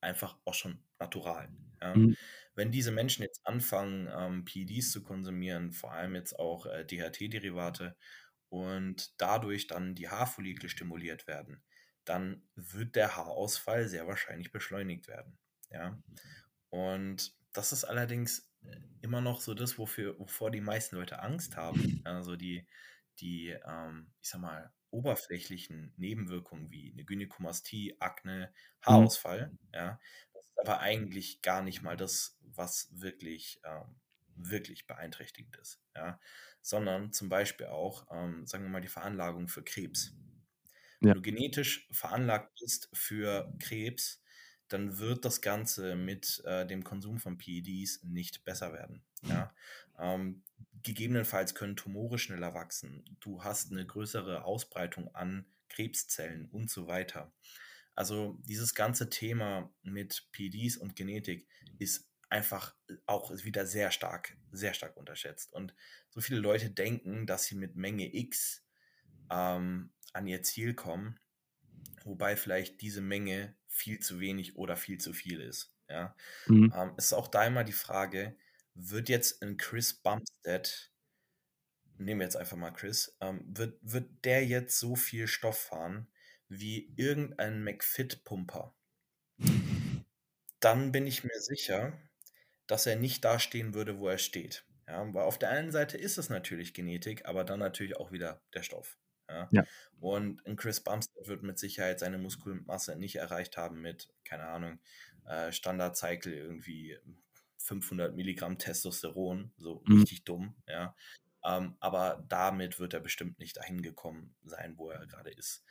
Einfach auch schon natural. Ja? Mhm. Wenn diese Menschen jetzt anfangen, ähm, PEDs zu konsumieren, vor allem jetzt auch äh, DHT-Derivate, und dadurch dann die Haarfollikel stimuliert werden, dann wird der Haarausfall sehr wahrscheinlich beschleunigt werden. Ja? Und das ist allerdings immer noch so das, wofür, wovor die meisten Leute Angst haben. Also die, die, ähm, ich sag mal, oberflächlichen Nebenwirkungen wie eine Gynäkomastie, Akne. Haarausfall, mhm. ja, das ist aber eigentlich gar nicht mal das, was wirklich, ähm, wirklich beeinträchtigend ist, ja, sondern zum Beispiel auch, ähm, sagen wir mal, die Veranlagung für Krebs. Ja. Wenn du genetisch veranlagt bist für Krebs, dann wird das Ganze mit äh, dem Konsum von PEDs nicht besser werden. Ja? Ähm, gegebenenfalls können Tumore schneller wachsen. Du hast eine größere Ausbreitung an Krebszellen und so weiter. Also dieses ganze Thema mit PEDs und Genetik ist einfach auch wieder sehr stark, sehr stark unterschätzt. Und so viele Leute denken, dass sie mit Menge X ähm, an ihr Ziel kommen, wobei vielleicht diese Menge viel zu wenig oder viel zu viel ist. Ja? Mhm. Ähm, es ist auch da immer die Frage, wird jetzt ein Chris Bumstead, nehmen wir jetzt einfach mal Chris, ähm, wird, wird der jetzt so viel Stoff fahren wie irgendein McFit-Pumper? Dann bin ich mir sicher, dass er nicht da stehen würde, wo er steht. Ja, weil auf der einen Seite ist es natürlich Genetik, aber dann natürlich auch wieder der Stoff. Ja? ja. Und ein Chris Bumstead wird mit Sicherheit seine Muskelmasse nicht erreicht haben mit, keine Ahnung, äh, Standard-Cycle irgendwie 500 Milligramm Testosteron, so mhm. richtig dumm, ja. Ähm, aber damit wird er bestimmt nicht dahin gekommen sein, wo er gerade ist.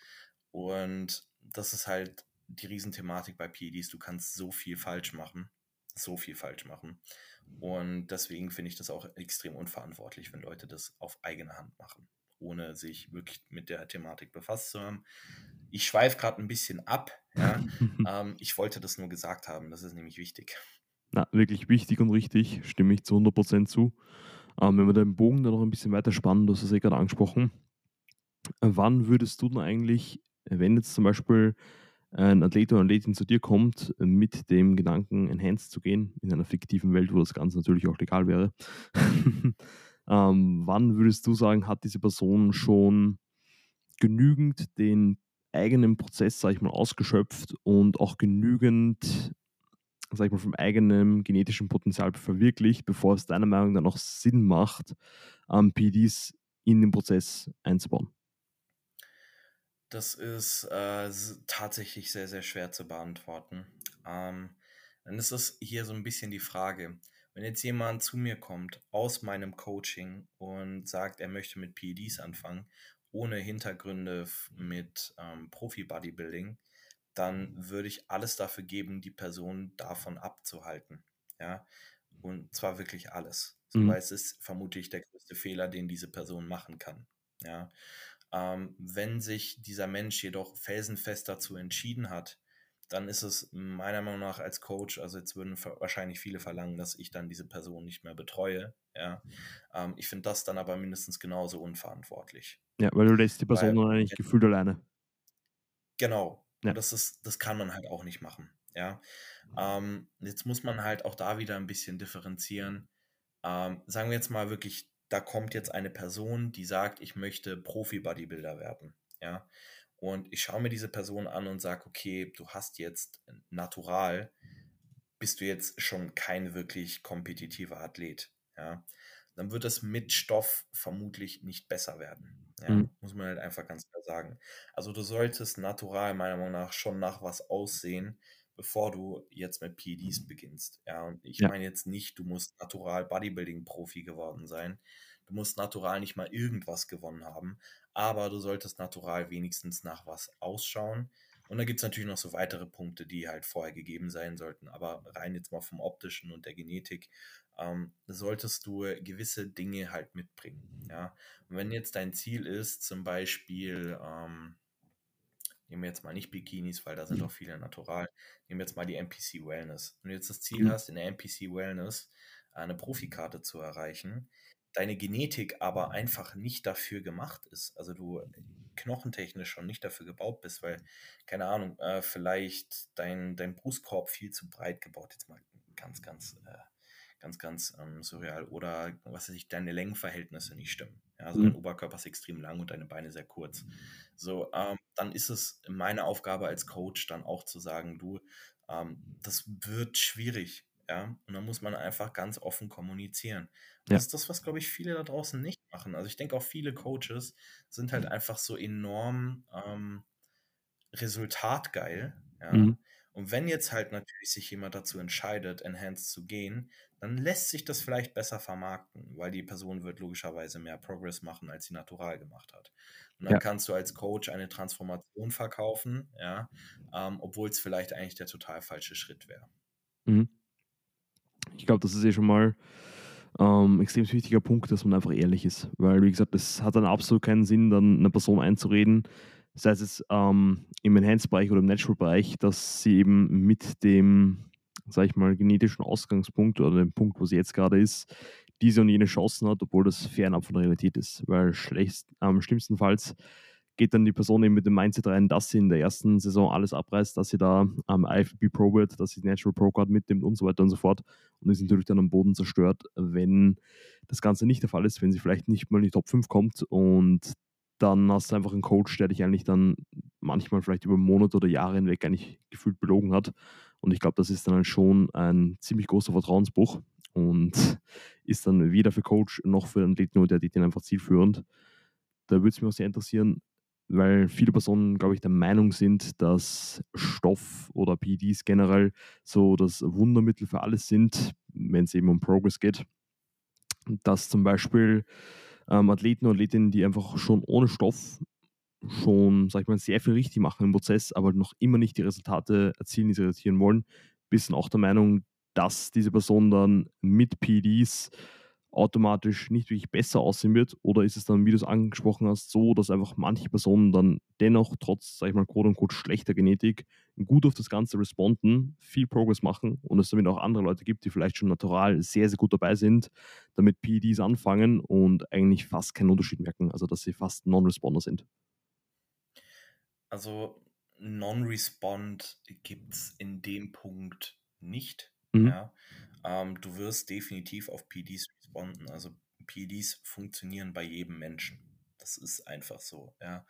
Und das ist halt die Riesenthematik bei PEDs. Du kannst so viel falsch machen, so viel falsch machen. Und deswegen finde ich das auch extrem unverantwortlich, wenn Leute das auf eigene Hand machen ohne sich wirklich mit der Thematik befasst zu haben. Ich schweife gerade ein bisschen ab. Ja? (laughs) ähm, ich wollte das nur gesagt haben, das ist nämlich wichtig. Na, wirklich wichtig und richtig, stimme ich zu 100% zu. Ähm, wenn wir den Bogen dann noch ein bisschen weiter spannen, du hast es ja gerade angesprochen, wann würdest du denn eigentlich, wenn jetzt zum Beispiel ein Athlet oder Athletin zu dir kommt, mit dem Gedanken, enhanced zu gehen, in einer fiktiven Welt, wo das Ganze natürlich auch legal wäre, (laughs) Ähm, wann würdest du sagen, hat diese Person schon genügend den eigenen Prozess, sag ich mal, ausgeschöpft und auch genügend, sag ich mal, vom eigenen genetischen Potenzial verwirklicht, bevor es deiner Meinung nach Sinn macht, ähm, PDs in den Prozess einzubauen? Das ist äh, tatsächlich sehr, sehr schwer zu beantworten. Ähm, dann ist es hier so ein bisschen die Frage, wenn jetzt jemand zu mir kommt aus meinem Coaching und sagt, er möchte mit PEDs anfangen, ohne Hintergründe mit ähm, Profi-Bodybuilding, dann würde ich alles dafür geben, die Person davon abzuhalten. Ja, und zwar wirklich alles. So, mhm. Weil es ist vermutlich der größte Fehler, den diese Person machen kann. Ja, ähm, wenn sich dieser Mensch jedoch felsenfest dazu entschieden hat, dann ist es meiner Meinung nach als Coach, also jetzt würden wahrscheinlich viele verlangen, dass ich dann diese Person nicht mehr betreue. Ja. Ähm, ich finde das dann aber mindestens genauso unverantwortlich. Ja, weil du lässt die Person weil, dann eigentlich ja, gefühlt alleine. Genau. Ja. Das ist, das kann man halt auch nicht machen. Ja. Ähm, jetzt muss man halt auch da wieder ein bisschen differenzieren. Ähm, sagen wir jetzt mal wirklich, da kommt jetzt eine Person, die sagt, ich möchte Profi-Bodybuilder werden. Ja. und ich schaue mir diese Person an und sage, okay, du hast jetzt natural, bist du jetzt schon kein wirklich kompetitiver Athlet. Ja? Dann wird es mit Stoff vermutlich nicht besser werden. Ja? Mhm. Muss man halt einfach ganz klar sagen. Also du solltest natural meiner Meinung nach schon nach was aussehen, bevor du jetzt mit PEDs beginnst. Ja, und ich ja. meine jetzt nicht, du musst natural Bodybuilding-Profi geworden sein. Du musst natural nicht mal irgendwas gewonnen haben, aber du solltest natural wenigstens nach was ausschauen. Und da gibt es natürlich noch so weitere Punkte, die halt vorher gegeben sein sollten. Aber rein jetzt mal vom optischen und der Genetik ähm, solltest du gewisse Dinge halt mitbringen. Ja? Und wenn jetzt dein Ziel ist, zum Beispiel, ähm, nehmen wir jetzt mal nicht Bikinis, weil da sind auch viele natural, nehmen wir jetzt mal die NPC Wellness. Wenn du jetzt das Ziel mhm. hast, in der NPC Wellness eine Profikarte zu erreichen, deine Genetik aber einfach nicht dafür gemacht ist, also du knochentechnisch schon nicht dafür gebaut bist, weil, keine Ahnung, äh, vielleicht dein, dein Brustkorb viel zu breit gebaut, jetzt mal ganz, ganz, äh, ganz, ganz ähm, surreal, oder was weiß ich, deine Längenverhältnisse nicht stimmen. Ja, also mhm. dein Oberkörper ist extrem lang und deine Beine sehr kurz. So, ähm, dann ist es meine Aufgabe als Coach dann auch zu sagen, du, ähm, das wird schwierig, ja, und dann muss man einfach ganz offen kommunizieren. Ja. Das ist das, was, glaube ich, viele da draußen nicht machen. Also ich denke auch viele Coaches sind halt einfach so enorm ähm, resultatgeil, ja. Mhm. Und wenn jetzt halt natürlich sich jemand dazu entscheidet, Enhanced zu gehen, dann lässt sich das vielleicht besser vermarkten, weil die Person wird logischerweise mehr Progress machen, als sie natural gemacht hat. Und dann ja. kannst du als Coach eine Transformation verkaufen, ja, ähm, obwohl es vielleicht eigentlich der total falsche Schritt wäre. Mhm. Ich glaube, das ist eh schon mal ähm, extrem wichtiger Punkt, dass man einfach ehrlich ist. Weil, wie gesagt, es hat dann absolut keinen Sinn, dann eine Person einzureden, sei es ähm, im Enhanced-Bereich oder im Natural-Bereich, dass sie eben mit dem, sag ich mal, genetischen Ausgangspunkt oder dem Punkt, wo sie jetzt gerade ist, diese und jene Chancen hat, obwohl das fernab von der Realität ist. Weil schlecht, ähm, schlimmstenfalls geht dann die Person eben mit dem Mindset rein, dass sie in der ersten Saison alles abreißt, dass sie da am ähm, IFBB Pro wird, dass sie die Natural Pro Card mitnimmt und so weiter und so fort und ist natürlich dann am Boden zerstört, wenn das Ganze nicht der Fall ist, wenn sie vielleicht nicht mal in die Top 5 kommt und dann hast du einfach einen Coach, der dich eigentlich dann manchmal vielleicht über Monate oder Jahre hinweg eigentlich gefühlt belogen hat. Und ich glaube, das ist dann schon ein ziemlich großer Vertrauensbruch und (laughs) ist dann weder für Coach noch für den Athleten oder der Athleten einfach zielführend. Da würde es mich auch sehr interessieren, weil viele Personen, glaube ich, der Meinung sind, dass Stoff oder PEDs generell so das Wundermittel für alles sind, wenn es eben um Progress geht. Dass zum Beispiel ähm, Athleten und Athletinnen, die einfach schon ohne Stoff schon, sag ich mal, sehr viel richtig machen im Prozess, aber noch immer nicht die Resultate erzielen, die sie erzielen wollen, sind auch der Meinung, dass diese Person dann mit PEDs automatisch nicht wirklich besser aussehen wird? Oder ist es dann, wie du es angesprochen hast, so, dass einfach manche Personen dann dennoch trotz, sag ich mal, quote unquote schlechter Genetik gut auf das Ganze responden, viel Progress machen und es damit auch andere Leute gibt, die vielleicht schon natural sehr, sehr gut dabei sind, damit PEDs anfangen und eigentlich fast keinen Unterschied merken, also dass sie fast Non-Responder sind? Also Non-Respond gibt es in dem Punkt nicht. Mhm. Ja. Ähm, du wirst definitiv auf PDs responden. Also PDs funktionieren bei jedem Menschen. Das ist einfach so, ja.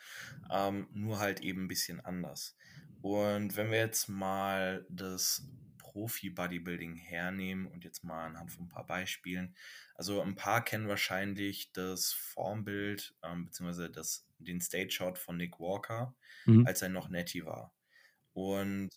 Ähm, nur halt eben ein bisschen anders. Und wenn wir jetzt mal das Profi-Bodybuilding hernehmen und jetzt mal anhand von ein paar Beispielen. Also ein paar kennen wahrscheinlich das Formbild ähm, beziehungsweise das, den Stage-Shot von Nick Walker, mhm. als er noch Netty war. Und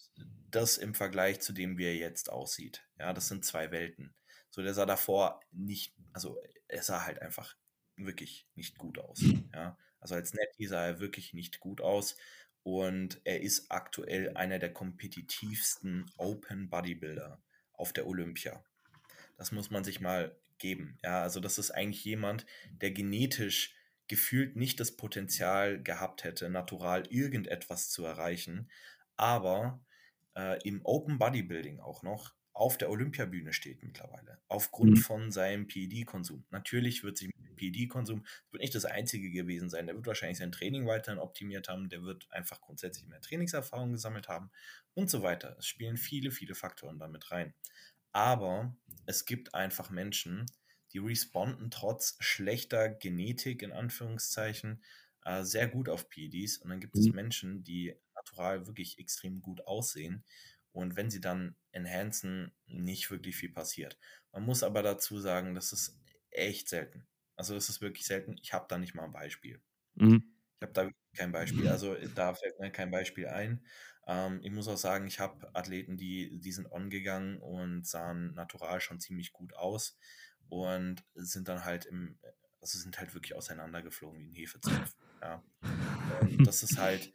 das im Vergleich zu dem, wie er jetzt aussieht. Ja, das sind zwei Welten. So, der sah davor nicht, also er sah halt einfach wirklich nicht gut aus. Ja, also als Netty sah er wirklich nicht gut aus. Und er ist aktuell einer der kompetitivsten Open Bodybuilder auf der Olympia. Das muss man sich mal geben. Ja, also das ist eigentlich jemand, der genetisch gefühlt nicht das Potenzial gehabt hätte, natural irgendetwas zu erreichen, aber äh, im Open Bodybuilding auch noch auf der Olympiabühne steht mittlerweile, aufgrund mhm. von seinem PED-Konsum. Natürlich wird sich mit dem PED-Konsum, wird nicht das einzige gewesen sein, der wird wahrscheinlich sein Training weiterhin optimiert haben, der wird einfach grundsätzlich mehr Trainingserfahrung gesammelt haben und so weiter. Es spielen viele, viele Faktoren damit rein. Aber es gibt einfach Menschen, die responden trotz schlechter Genetik in Anführungszeichen äh, sehr gut auf PEDs und dann gibt es mhm. Menschen, die natural wirklich extrem gut aussehen und wenn sie dann enhancen, nicht wirklich viel passiert. Man muss aber dazu sagen, das ist echt selten. Also das ist wirklich selten. Ich habe da nicht mal ein Beispiel. Mhm. Ich habe da kein Beispiel. Also da fällt mir kein Beispiel ein. Ähm, ich muss auch sagen, ich habe Athleten, die, die sind on gegangen und sahen natural schon ziemlich gut aus und sind dann halt im, also sind halt wirklich auseinandergeflogen wie ein Hefezopf. Ja. Und das ist halt,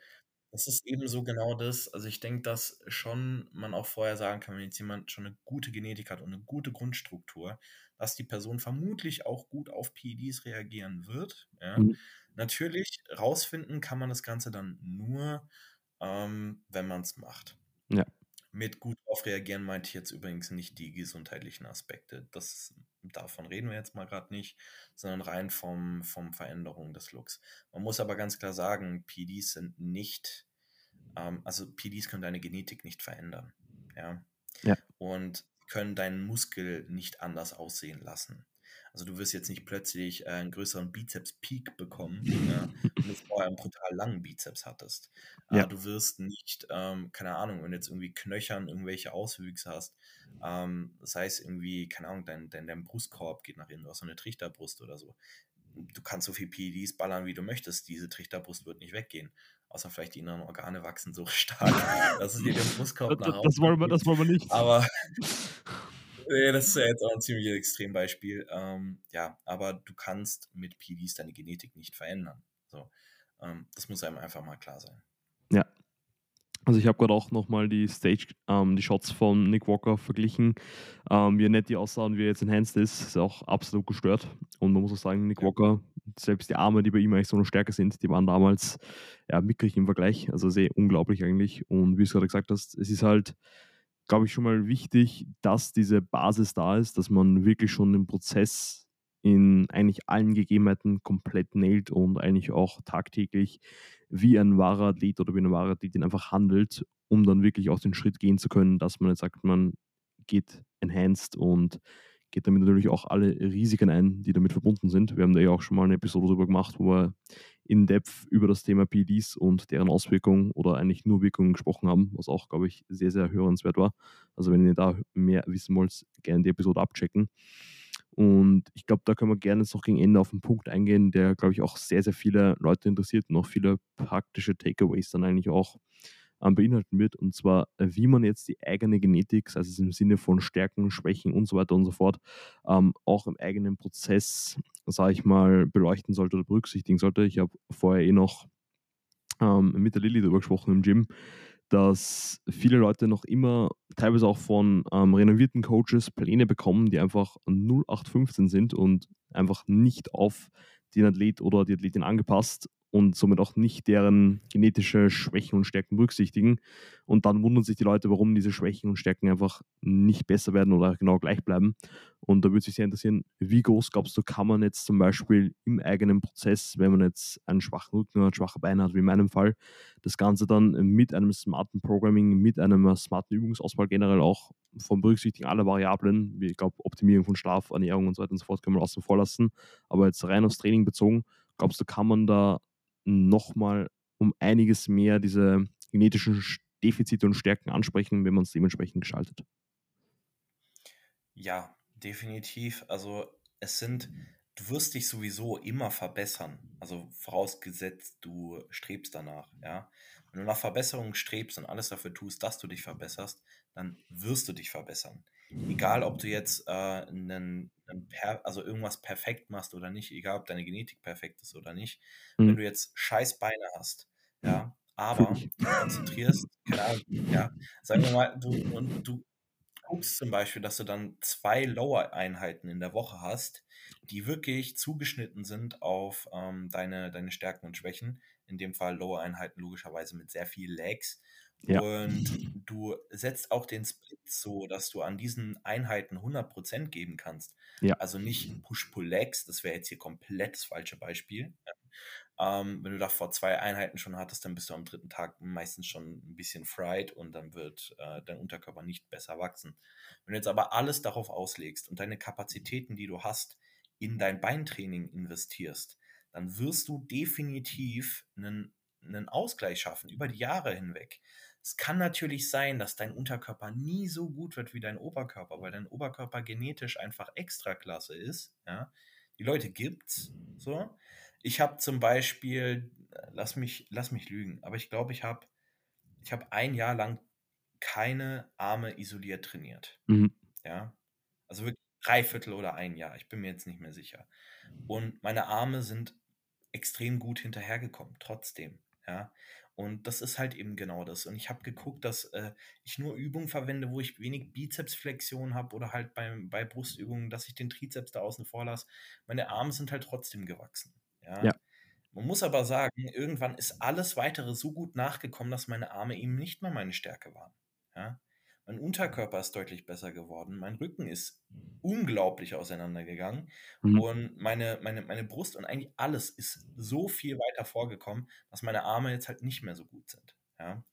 das ist eben so genau das. Also ich denke, dass schon man auch vorher sagen kann, wenn jetzt jemand schon eine gute Genetik hat und eine gute Grundstruktur, dass die Person vermutlich auch gut auf PEDs reagieren wird. Ja. Mhm. Natürlich rausfinden kann man das Ganze dann nur, ähm, wenn man es macht. Mit gut auf reagieren meinte ich jetzt übrigens nicht die gesundheitlichen Aspekte. Das, davon reden wir jetzt mal gerade nicht, sondern rein vom, vom Veränderung des Looks. Man muss aber ganz klar sagen, PDs sind nicht, ähm, also PDs können deine Genetik nicht verändern. Ja. ja. Und können deinen Muskel nicht anders aussehen lassen. Also du wirst jetzt nicht plötzlich äh, einen größeren Bizeps-Peak bekommen, ja, (laughs) wenn du vorher einen brutal langen Bizeps hattest. Äh, ja. du wirst nicht, ähm, keine Ahnung, wenn du jetzt irgendwie Knöchern irgendwelche Auswüchse hast, ähm, das heißt irgendwie, keine Ahnung, dein, dein, dein Brustkorb geht nach innen, du hast so eine Trichterbrust oder so. Du kannst so viel PEDs ballern, wie du möchtest. Diese Trichterbrust wird nicht weggehen. Außer vielleicht die inneren Organe wachsen so (laughs) stark, dass es dir den Brustkorb nach das, das wollen wir, Das wollen wir nicht. Aber (laughs) Nee, das ist ja jetzt auch ein ziemliches Extrembeispiel. Ähm, ja, aber du kannst mit PDs deine Genetik nicht verändern. So, ähm, das muss einem einfach mal klar sein. Ja. Also ich habe gerade auch nochmal die Stage, ähm, die Shots von Nick Walker verglichen. Ähm, wie nett die aussahen, wie er jetzt enhanced ist, ist auch absolut gestört. Und man muss auch sagen, Nick Walker, selbst die Arme, die bei ihm eigentlich so noch stärker sind, die waren damals ja, mickrig im Vergleich. Also sehr unglaublich eigentlich. Und wie du es gerade gesagt hast, es ist halt glaube ich, schon mal wichtig, dass diese Basis da ist, dass man wirklich schon den Prozess in eigentlich allen Gegebenheiten komplett nailt und eigentlich auch tagtäglich wie ein wahrer Athlet oder wie eine wahre Athletin einfach handelt, um dann wirklich auch den Schritt gehen zu können, dass man jetzt sagt, man geht enhanced und geht damit natürlich auch alle Risiken ein, die damit verbunden sind. Wir haben da ja auch schon mal eine Episode darüber gemacht, wo wir in Depth über das Thema PDs und deren Auswirkungen oder eigentlich nur Wirkungen gesprochen haben, was auch, glaube ich, sehr, sehr hörenswert war. Also wenn ihr da mehr wissen wollt, gerne die Episode abchecken. Und ich glaube, da können wir gerne jetzt noch gegen Ende auf einen Punkt eingehen, der, glaube ich, auch sehr, sehr viele Leute interessiert und auch viele praktische Takeaways dann eigentlich auch ähm, beinhalten wird. Und zwar, äh, wie man jetzt die eigene Genetik, also im Sinne von Stärken, Schwächen und so weiter und so fort, ähm, auch im eigenen Prozess, sage ich mal, beleuchten sollte oder berücksichtigen sollte. Ich habe vorher eh noch ähm, mit der Lilly darüber gesprochen im Gym, dass viele Leute noch immer, teilweise auch von ähm, renovierten Coaches, Pläne bekommen, die einfach 0815 sind und einfach nicht auf den Athlet oder die Athletin angepasst und somit auch nicht deren genetische Schwächen und Stärken berücksichtigen. Und dann wundern sich die Leute, warum diese Schwächen und Stärken einfach nicht besser werden oder genau gleich bleiben. Und da würde sich sehr interessieren, wie groß glaubst du, kann man jetzt zum Beispiel im eigenen Prozess, wenn man jetzt einen schwachen Rücken oder schwache Beine hat, wie in meinem Fall, das Ganze dann mit einem smarten Programming, mit einer smarten Übungsauswahl generell auch vom Berücksichtigen aller Variablen, wie ich glaube, Optimierung von Schlaf, Ernährung und so weiter und so fort, können wir außen vor lassen. Aber jetzt rein aufs Training bezogen, glaubst du, kann man da nochmal um einiges mehr diese genetischen Defizite und Stärken ansprechen, wenn man es dementsprechend gestaltet. Ja, definitiv. Also es sind, du wirst dich sowieso immer verbessern. Also vorausgesetzt, du strebst danach, ja. Wenn du nach Verbesserung strebst und alles dafür tust, dass du dich verbesserst, dann wirst du dich verbessern. Egal, ob du jetzt äh, einen, einen also irgendwas perfekt machst oder nicht, egal, ob deine Genetik perfekt ist oder nicht. Mhm. Wenn du jetzt scheiß Beine hast, ja, aber (laughs) du konzentrierst, keine Ahnung, ja, sagen wir mal, du, und du guckst zum Beispiel, dass du dann zwei Lower-Einheiten in der Woche hast, die wirklich zugeschnitten sind auf ähm, deine, deine Stärken und Schwächen. In dem Fall Lower-Einheiten logischerweise mit sehr viel Legs. Ja. Und du setzt auch den Split so, dass du an diesen Einheiten 100% geben kannst. Ja. Also nicht Push-Pull-Legs, das wäre jetzt hier komplett das falsche Beispiel. Ähm, wenn du da vor zwei Einheiten schon hattest, dann bist du am dritten Tag meistens schon ein bisschen fried und dann wird äh, dein Unterkörper nicht besser wachsen. Wenn du jetzt aber alles darauf auslegst und deine Kapazitäten, die du hast, in dein Beintraining investierst, dann wirst du definitiv einen, einen Ausgleich schaffen über die Jahre hinweg. Es kann natürlich sein, dass dein Unterkörper nie so gut wird wie dein Oberkörper, weil dein Oberkörper genetisch einfach Extraklasse ist. Ja? Die Leute gibt's. So. Ich habe zum Beispiel, lass mich, lass mich lügen, aber ich glaube, ich habe ich hab ein Jahr lang keine Arme isoliert trainiert. Mhm. Ja. Also wirklich drei Viertel oder ein Jahr. Ich bin mir jetzt nicht mehr sicher. Und meine Arme sind extrem gut hinterhergekommen, trotzdem. Ja. Und das ist halt eben genau das. Und ich habe geguckt, dass äh, ich nur Übungen verwende, wo ich wenig Bizepsflexion habe oder halt bei, bei Brustübungen, dass ich den Trizeps da außen vor lasse. Meine Arme sind halt trotzdem gewachsen. Ja? ja. Man muss aber sagen, irgendwann ist alles weitere so gut nachgekommen, dass meine Arme eben nicht mehr meine Stärke waren. Ja? Mein Unterkörper ist deutlich besser geworden. Mein Rücken ist unglaublich auseinandergegangen. Mhm. Und meine, meine, meine Brust und eigentlich alles ist so viel weiter vorgekommen, dass meine Arme jetzt halt nicht mehr so gut sind. Ja?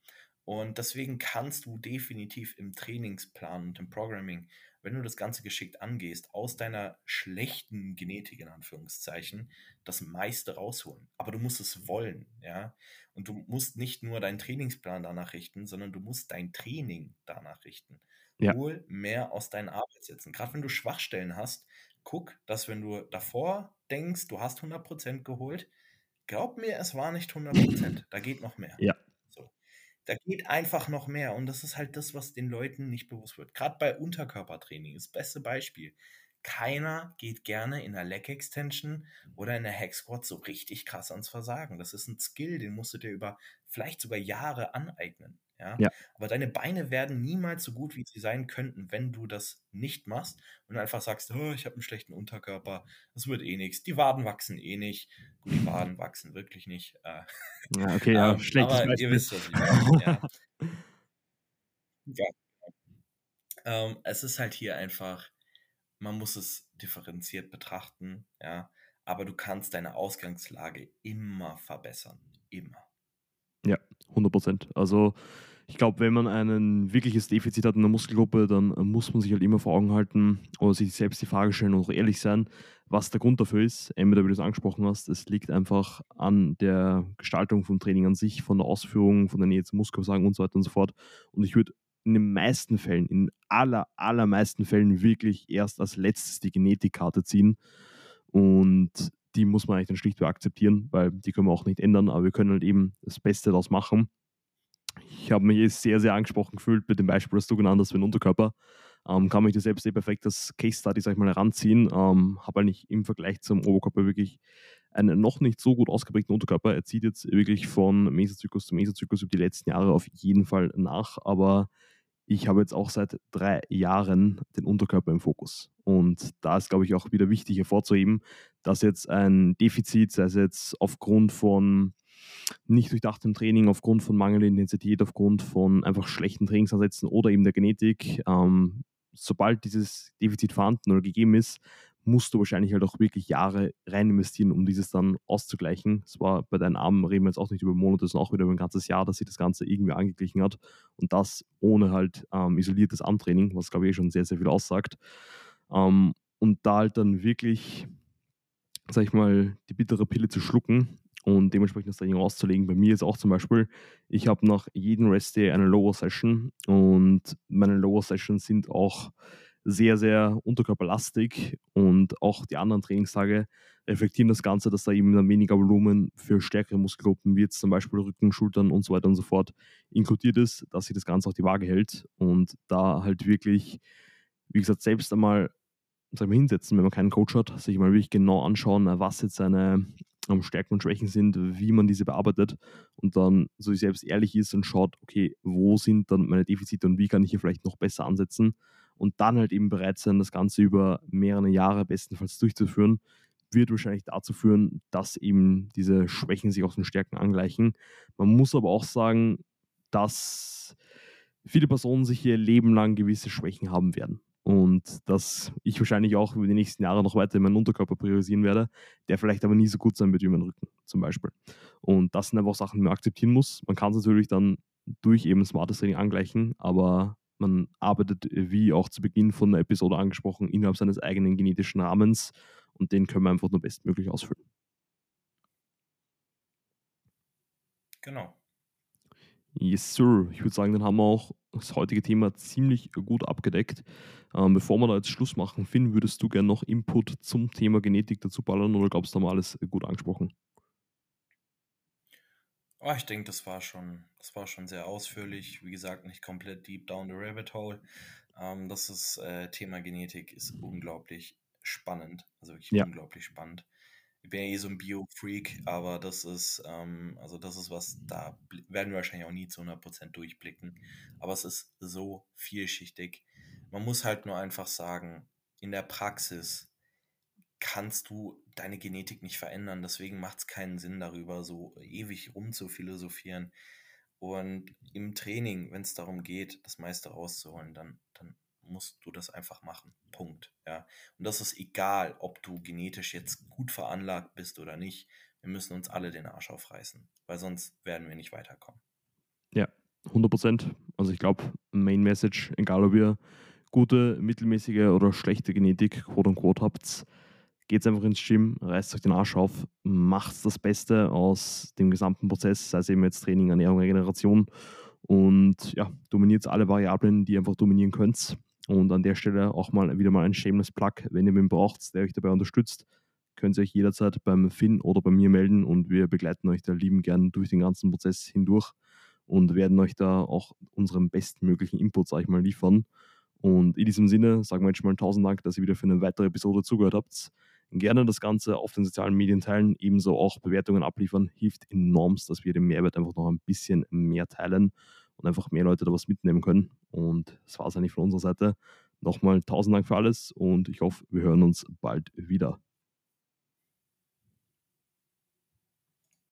Und deswegen kannst du definitiv im Trainingsplan und im Programming wenn du das Ganze geschickt angehst, aus deiner schlechten Genetik in Anführungszeichen das meiste rausholen. Aber du musst es wollen, ja. Und du musst nicht nur deinen Trainingsplan danach richten, sondern du musst dein Training danach richten. Ja. Hol mehr aus deinen Arbeitssätzen. Gerade wenn du Schwachstellen hast, guck, dass wenn du davor denkst, du hast 100% geholt, glaub mir, es war nicht 100%. Da geht noch mehr. Ja. Da geht einfach noch mehr und das ist halt das, was den Leuten nicht bewusst wird. Gerade bei Unterkörpertraining, das beste Beispiel. Keiner geht gerne in der Leg Extension oder in der Hack Squat so richtig krass ans Versagen. Das ist ein Skill, den musst du dir über vielleicht sogar Jahre aneignen. Ja? ja? Aber deine Beine werden niemals so gut, wie sie sein könnten, wenn du das nicht machst und einfach sagst, oh, ich habe einen schlechten Unterkörper, das wird eh nichts. Die Waden wachsen eh nicht. Gut, die Waden wachsen wirklich nicht. Äh, ja, okay, (laughs) ja, ähm, schlechtes Aber Beispiel. ihr wisst, was ich meine. Ja. (laughs) ja. Ähm, es ist halt hier einfach, man muss es differenziert betrachten, ja. Aber du kannst deine Ausgangslage immer verbessern. Immer. Ja, 100 Prozent. Also ich glaube, wenn man ein wirkliches Defizit hat in der Muskelgruppe, dann muss man sich halt immer vor Augen halten oder sich selbst die Frage stellen und auch ehrlich sein, was der Grund dafür ist. Entweder, wie du es angesprochen hast, es liegt einfach an der Gestaltung vom Training an sich, von der Ausführung, von der Nähe zum Muskelversagen und so weiter und so fort. Und ich würde in den meisten Fällen, in aller, allermeisten Fällen wirklich erst als letztes die Genetikkarte ziehen. Und die muss man eigentlich dann schlichtweg akzeptieren, weil die können wir auch nicht ändern, aber wir können halt eben das Beste daraus machen. Ich habe mich sehr, sehr angesprochen gefühlt mit dem Beispiel, das du genannt hast, für den Unterkörper. Ähm, kann mich das selbst eh perfekt als Case Study, sag ich mal, heranziehen. Ähm, habe eigentlich im Vergleich zum Oberkörper wirklich einen noch nicht so gut ausgeprägten Unterkörper. Er zieht jetzt wirklich von Mesozyklus zu Mesozyklus über die letzten Jahre auf jeden Fall nach, aber ich habe jetzt auch seit drei Jahren den Unterkörper im Fokus. Und da ist, glaube ich, auch wieder wichtig hervorzuheben, dass jetzt ein Defizit, sei es jetzt aufgrund von nicht durchdachtem Training, aufgrund von mangelnder Intensität, aufgrund von einfach schlechten Trainingsansätzen oder eben der Genetik, ähm, sobald dieses Defizit vorhanden oder gegeben ist, musst du wahrscheinlich halt auch wirklich Jahre rein investieren, um dieses dann auszugleichen. Es war bei deinen Armen, reden wir jetzt auch nicht über Monate, sondern auch wieder über ein ganzes Jahr, dass sich das Ganze irgendwie angeglichen hat. Und das ohne halt ähm, isoliertes Antraining, was glaube ich eh schon sehr, sehr viel aussagt. Ähm, und da halt dann wirklich, sag ich mal, die bittere Pille zu schlucken und dementsprechend das Training auszulegen. Bei mir ist auch zum Beispiel, ich habe nach jedem Rest Day eine Lower Session und meine Lower Sessions sind auch sehr, sehr unterkörperlastig und auch die anderen Trainingstage reflektieren das Ganze, dass da eben weniger Volumen für stärkere Muskelgruppen, wie jetzt zum Beispiel Rücken, Schultern und so weiter und so fort, inkludiert ist, dass sich das Ganze auch die Waage hält und da halt wirklich, wie gesagt, selbst einmal sag mal, hinsetzen, wenn man keinen Coach hat, sich mal wirklich genau anschauen, was jetzt seine ähm, Stärken und Schwächen sind, wie man diese bearbeitet und dann so sich selbst ehrlich ist und schaut, okay, wo sind dann meine Defizite und wie kann ich hier vielleicht noch besser ansetzen und dann halt eben bereit sein, das Ganze über mehrere Jahre bestenfalls durchzuführen, wird wahrscheinlich dazu führen, dass eben diese Schwächen sich aus den Stärken angleichen. Man muss aber auch sagen, dass viele Personen sich ihr Leben lang gewisse Schwächen haben werden. Und dass ich wahrscheinlich auch über die nächsten Jahre noch weiter meinen Unterkörper priorisieren werde, der vielleicht aber nie so gut sein wird wie mein Rücken zum Beispiel. Und das sind einfach Sachen, die man akzeptieren muss. Man kann es natürlich dann durch eben smartes Training angleichen, aber man arbeitet, wie auch zu Beginn von der Episode angesprochen, innerhalb seines eigenen genetischen Rahmens und den können wir einfach nur bestmöglich ausfüllen. Genau. Yes, Sir. Ich würde sagen, dann haben wir auch das heutige Thema ziemlich gut abgedeckt. Ähm, bevor wir da jetzt Schluss machen, Finn, würdest du gerne noch Input zum Thema Genetik dazu ballern oder glaubst du, haben wir alles gut angesprochen? Oh, ich denke, das war schon, das war schon sehr ausführlich. Wie gesagt, nicht komplett deep down the rabbit hole. Ähm, das ist, äh, Thema Genetik ist unglaublich spannend. Also wirklich Ja. unglaublich spannend. Ich bin ja eh so ein Bio-Freak, aber das ist, ähm, also das ist was, da werden wir wahrscheinlich auch nie zu 100% durchblicken. Aber es ist so vielschichtig. Man muss halt nur einfach sagen, in der Praxis kannst du deine Genetik nicht verändern. Deswegen macht es keinen Sinn, darüber so ewig rumzuphilosophieren. Und im Training, wenn es darum geht, das meiste rauszuholen, dann musst du das einfach machen. Punkt. Ja. Und das ist egal, ob du genetisch jetzt gut veranlagt bist oder nicht. Wir müssen uns alle den Arsch aufreißen, weil sonst werden wir nicht weiterkommen. Ja, 100 Prozent. Also ich glaube, Main Message, egal ob ihr gute, mittelmäßige oder schlechte Genetik, quote unquote, habt, geht einfach ins Gym, reißt euch den Arsch auf, macht das Beste aus dem gesamten Prozess, sei es eben jetzt Training, Ernährung, Regeneration und ja, dominiert alle Variablen, die ihr einfach dominieren könnt. Und an der Stelle auch mal wieder mal ein shameless Plug, wenn ihr wen braucht, der euch dabei unterstützt, könnt ihr euch jederzeit beim Finn oder bei mir melden und wir begleiten euch da lieben gern durch den ganzen Prozess hindurch und werden euch da auch unseren bestmöglichen Input, sag ich mal, liefern. Und in diesem Sinne sagen wir jetzt schon mal tausend Dank, dass ihr wieder für eine weitere Episode zugehört habt. Gerne das Ganze auf den sozialen Medien teilen, ebenso auch Bewertungen abliefern, hilft enorm, dass wir den Mehrwert einfach noch ein bisschen mehr teilen und einfach mehr Leute da was mitnehmen können. Und das war es eigentlich von unserer Seite. Nochmal tausend Dank für alles und ich hoffe, wir hören uns bald wieder.